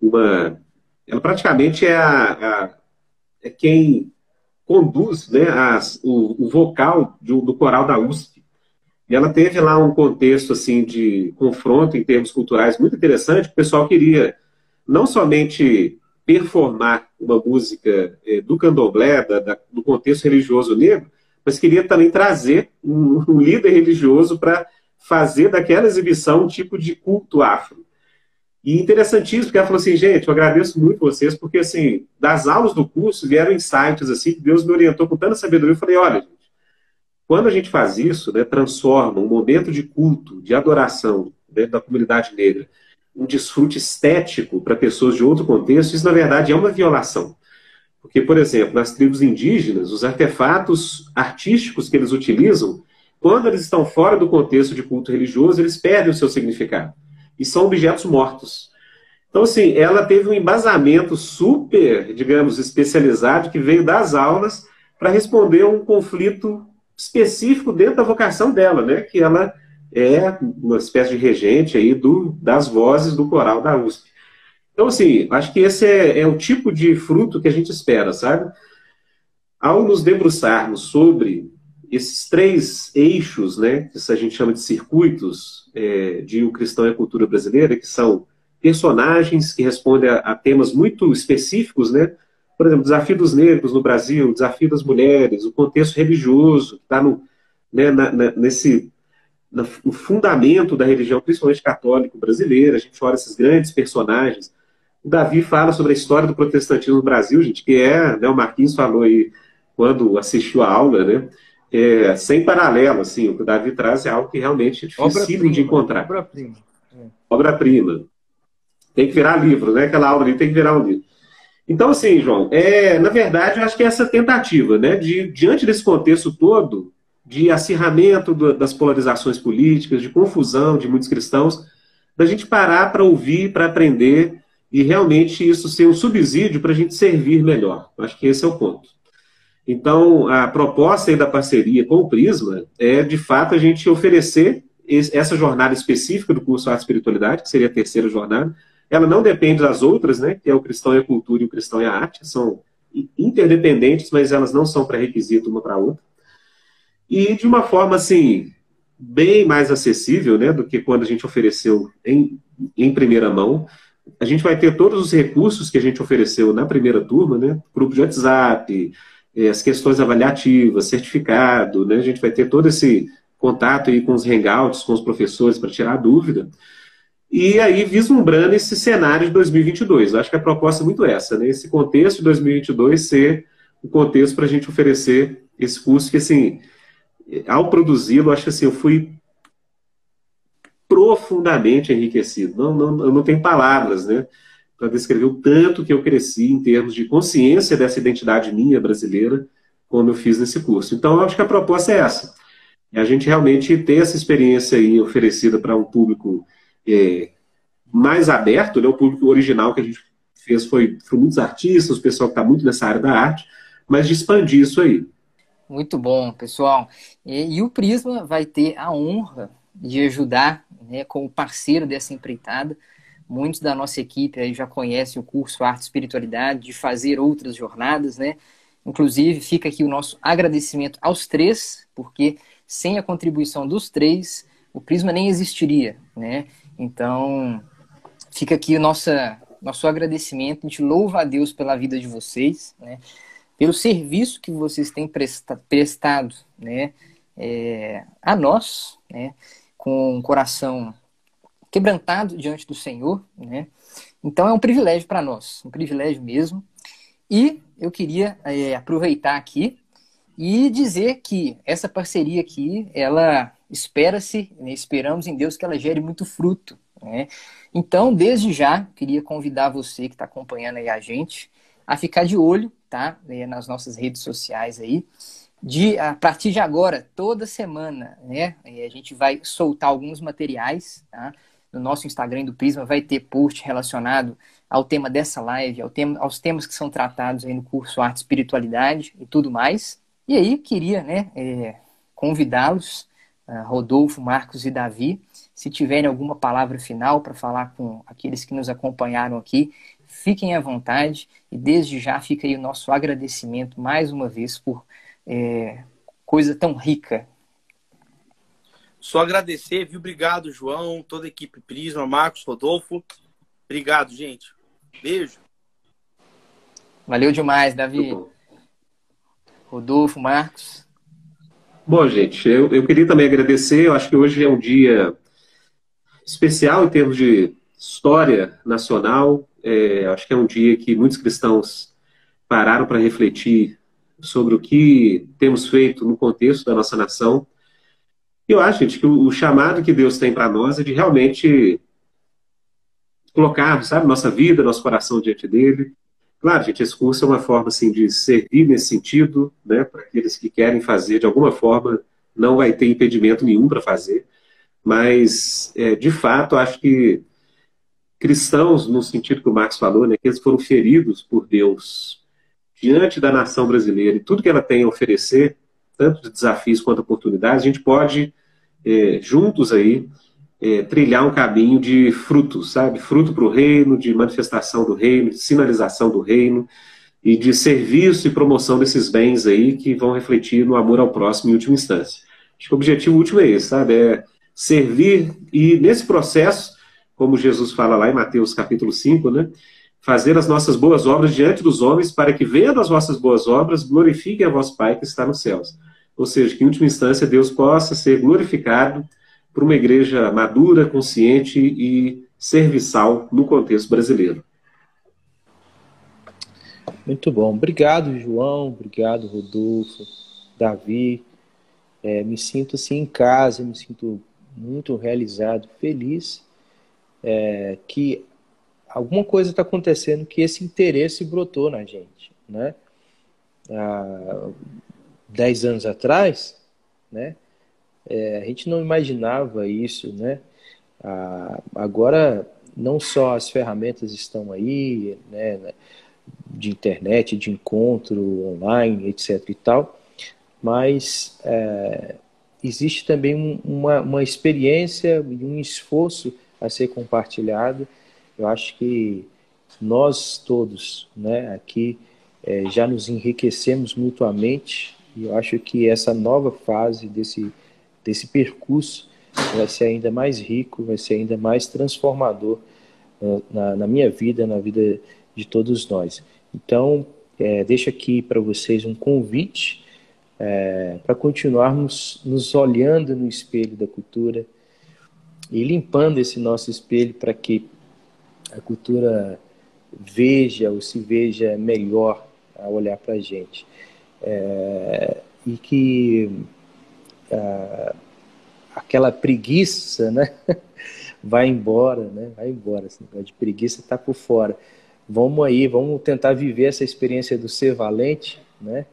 [SPEAKER 8] uma, ela praticamente é a, a é quem conduz né, as, o, o, vocal do, do coral da USP. E ela teve lá um contexto assim de confronto em termos culturais muito interessante. O pessoal queria não somente performar uma música é, do candomblé, da, da, do contexto religioso negro, mas queria também trazer um, [laughs] um líder religioso para fazer daquela exibição um tipo de culto afro. E interessantíssimo, porque ela falou assim, gente, eu agradeço muito vocês, porque assim, das aulas do curso vieram insights assim, que Deus me orientou com tanta sabedoria. Eu falei, olha, gente, quando a gente faz isso, né, transforma um momento de culto, de adoração dentro da comunidade negra, um desfrute estético para pessoas de outro contexto, isso na verdade é uma violação. Porque, por exemplo, nas tribos indígenas, os artefatos artísticos que eles utilizam, quando eles estão fora do contexto de culto religioso, eles perdem o seu significado e são objetos mortos. Então, assim, ela teve um embasamento super, digamos, especializado que veio das aulas para responder a um conflito específico dentro da vocação dela, né? Que ela é uma espécie de regente aí do, das vozes do coral da USP. Então, assim, acho que esse é, é o tipo de fruto que a gente espera, sabe? Ao nos debruçarmos sobre esses três eixos, né, que a gente chama de circuitos é, de O Cristão e a Cultura Brasileira, que são personagens que respondem a, a, temas muito específicos, né? Por exemplo, desafio dos negros no Brasil, desafio das mulheres, o contexto religioso, que está né, nesse no fundamento da religião, principalmente católico brasileira. A gente olha esses grandes personagens. O Davi fala sobre a história do protestantismo no Brasil, gente, que é, né, o Marquinhos falou aí quando assistiu a aula, né? é, sem paralelo, assim, o que o Davi traz é algo que realmente é difícil de encontrar.
[SPEAKER 6] Obra-prima.
[SPEAKER 8] É. Obra-prima. Tem que virar livro, né? Aquela aula ali tem que virar um livro. Então, assim, João, é, na verdade, eu acho que é essa tentativa, né, de, diante desse contexto todo, de acirramento do, das polarizações políticas, de confusão de muitos cristãos, da gente parar para ouvir, para aprender, e realmente isso ser um subsídio para a gente servir melhor. Acho que esse é o ponto. Então, a proposta da parceria com o Prisma é, de fato, a gente oferecer essa jornada específica do curso Arte e Espiritualidade, que seria a terceira jornada. Ela não depende das outras, né, que é o Cristão e a Cultura e o Cristão e a Arte, são interdependentes, mas elas não são pré-requisito uma para a outra. E de uma forma, assim, bem mais acessível né, do que quando a gente ofereceu em, em primeira mão. A gente vai ter todos os recursos que a gente ofereceu na primeira turma, né? Grupo de WhatsApp, eh, as questões avaliativas, certificado, né? A gente vai ter todo esse contato aí com os hangouts, com os professores para tirar dúvida. E aí, vislumbrando esse cenário de 2022. Eu acho que a proposta é muito essa, né? Esse contexto de 2022 ser o contexto para a gente oferecer esse curso que, assim, ao produzi-lo, acho que assim, eu fui profundamente enriquecido. Não, não, eu não tenho palavras, né? Para descrever o tanto que eu cresci em termos de consciência dessa identidade minha brasileira, como eu fiz nesse curso. Então, eu acho que a proposta é essa. É a gente realmente ter essa experiência aí oferecida para um público é, mais aberto, né? O público original que a gente fez foi, foi muitos artistas, o pessoal que está muito nessa área da arte, mas de expandir isso aí.
[SPEAKER 7] Muito bom, pessoal. E, e, o Prisma vai ter a honra de ajudar né, como parceiro dessa empreitada. Muitos da nossa equipe aí já conhecem o curso Arte e Espiritualidade, de fazer outras jornadas, né? Inclusive, fica aqui o nosso agradecimento aos três, porque sem a contribuição dos três, o Prisma nem existiria, né? Então, fica aqui o nosso, nosso agradecimento, a gente louva a Deus pela vida de vocês, né? Pelo serviço que vocês têm presta, prestado né, é, a nós, né, com um coração quebrantado diante do Senhor. Né? Então é um privilégio para nós, um privilégio mesmo. E eu queria é, aproveitar aqui e dizer que essa parceria aqui, ela espera-se, né, esperamos em Deus que ela gere muito fruto. Né? Então, desde já, queria convidar você que está acompanhando aí a gente a ficar de olho, tá? Nas nossas redes sociais aí. De, a partir de agora, toda semana, né? A gente vai soltar alguns materiais, tá? No nosso Instagram do Prisma vai ter post relacionado ao tema dessa live, ao tema, aos temas que são tratados aí no curso Arte Espiritualidade e tudo mais. E aí, queria, né, é, convidá-los, uh, Rodolfo, Marcos e Davi, se tiverem alguma palavra final para falar com aqueles que nos acompanharam aqui, Fiquem à vontade e desde já fica aí o nosso agradecimento mais uma vez por é, coisa tão rica.
[SPEAKER 9] Só agradecer, viu? Obrigado, João, toda a equipe Prisma, Marcos, Rodolfo. Obrigado, gente. Beijo.
[SPEAKER 7] Valeu demais, Davi. Rodolfo, Marcos.
[SPEAKER 8] Bom, gente, eu, eu queria também agradecer. Eu acho que hoje é um dia especial em termos de história nacional. É, acho que é um dia que muitos cristãos pararam para refletir sobre o que temos feito no contexto da nossa nação. Eu acho, gente, que o, chamado que Deus tem para nós é de realmente colocarmos, sabe, nossa vida, nosso coração diante dele. Claro, gente, esse curso é uma forma, assim, de servir nesse sentido, né, para aqueles que querem fazer de alguma forma, não vai ter impedimento nenhum para fazer, mas, é, de fato, acho que cristãos, no sentido que o Marx falou, né, que eles foram feridos por Deus diante da nação brasileira e tudo que ela tem a oferecer, tanto de desafios quanto oportunidades, a gente pode, é, juntos aí, é, trilhar um caminho de frutos, sabe? Fruto para o reino, de manifestação do reino, de sinalização do reino e de serviço e promoção desses bens aí que vão refletir no amor ao próximo em última instância. Acho que o objetivo último é esse, sabe? É servir e, nesse processo, como Jesus fala lá em Mateus capítulo 5, né? Fazer as nossas boas obras diante dos homens, para que, vendo as vossas boas obras, glorifiquem a vosso Pai que está nos céus. Ou seja, que em última instância Deus possa ser glorificado por uma igreja madura, consciente e serviçal no contexto brasileiro.
[SPEAKER 6] Muito bom. Obrigado, João. Obrigado, Rodolfo, Davi. É, me sinto assim em casa, me sinto muito realizado, feliz é, que alguma coisa está acontecendo que esse interesse brotou na gente, né? Há dez anos atrás, né? É, a gente não imaginava isso, né? Ah, agora não só as ferramentas estão aí, né? De internet, de encontro online, etc. e tal, mas é, existe também um, uma, uma experiência e um esforço a ser compartilhado. Eu acho que nós todos, né, aqui é, já nos enriquecemos mutuamente e eu acho que essa nova fase desse desse percurso vai ser ainda mais rico, vai ser ainda mais transformador uh, na, na, minha vida, na vida de todos nós. Então, é, deixo aqui para vocês um convite é, para continuarmos nos olhando no espelho da cultura e limpando esse nosso espelho para que a cultura veja ou se veja melhor ao olhar para a gente. É, e que a, aquela preguiça né, [laughs] vai embora, né, vai embora. Negócio de preguiça está por fora. Vamos aí, vamos tentar viver essa experiência do ser valente, né,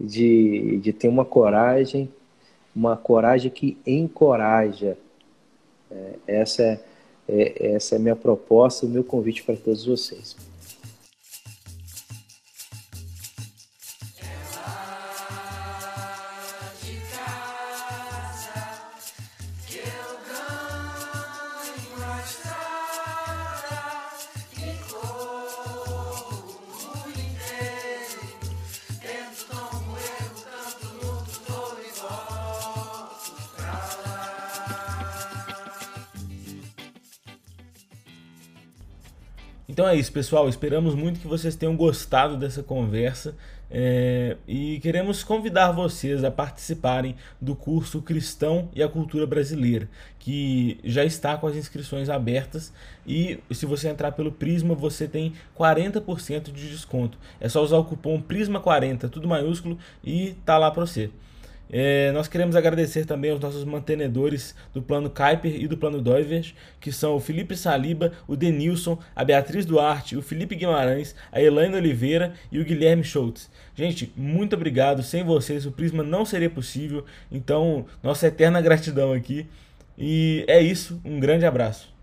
[SPEAKER 6] de, de ter uma coragem, uma coragem que encoraja. É, essa é é, essa é a minha proposta, o meu convite para todos vocês.
[SPEAKER 10] Então é isso, pessoal. Esperamos muito que vocês tenham gostado dessa conversa é, e queremos convidar vocês a participarem do curso Cristão e a Cultura Brasileira, que já está com as inscrições abertas e se você entrar pelo Prisma, você tem 40% de desconto. É só usar o cupom PRISMA40, tudo maiúsculo, e tá lá para você. É, nós queremos agradecer também aos nossos mantenedores do plano Kuiper e do plano Doivers, que são o Felipe Saliba, o Denilson, a Beatriz Duarte, o Felipe Guimarães, a Elaine Oliveira e o Guilherme Schultz. Gente, muito obrigado. Sem vocês o Prisma não seria possível. Então, nossa eterna gratidão aqui. E é isso. Um grande abraço.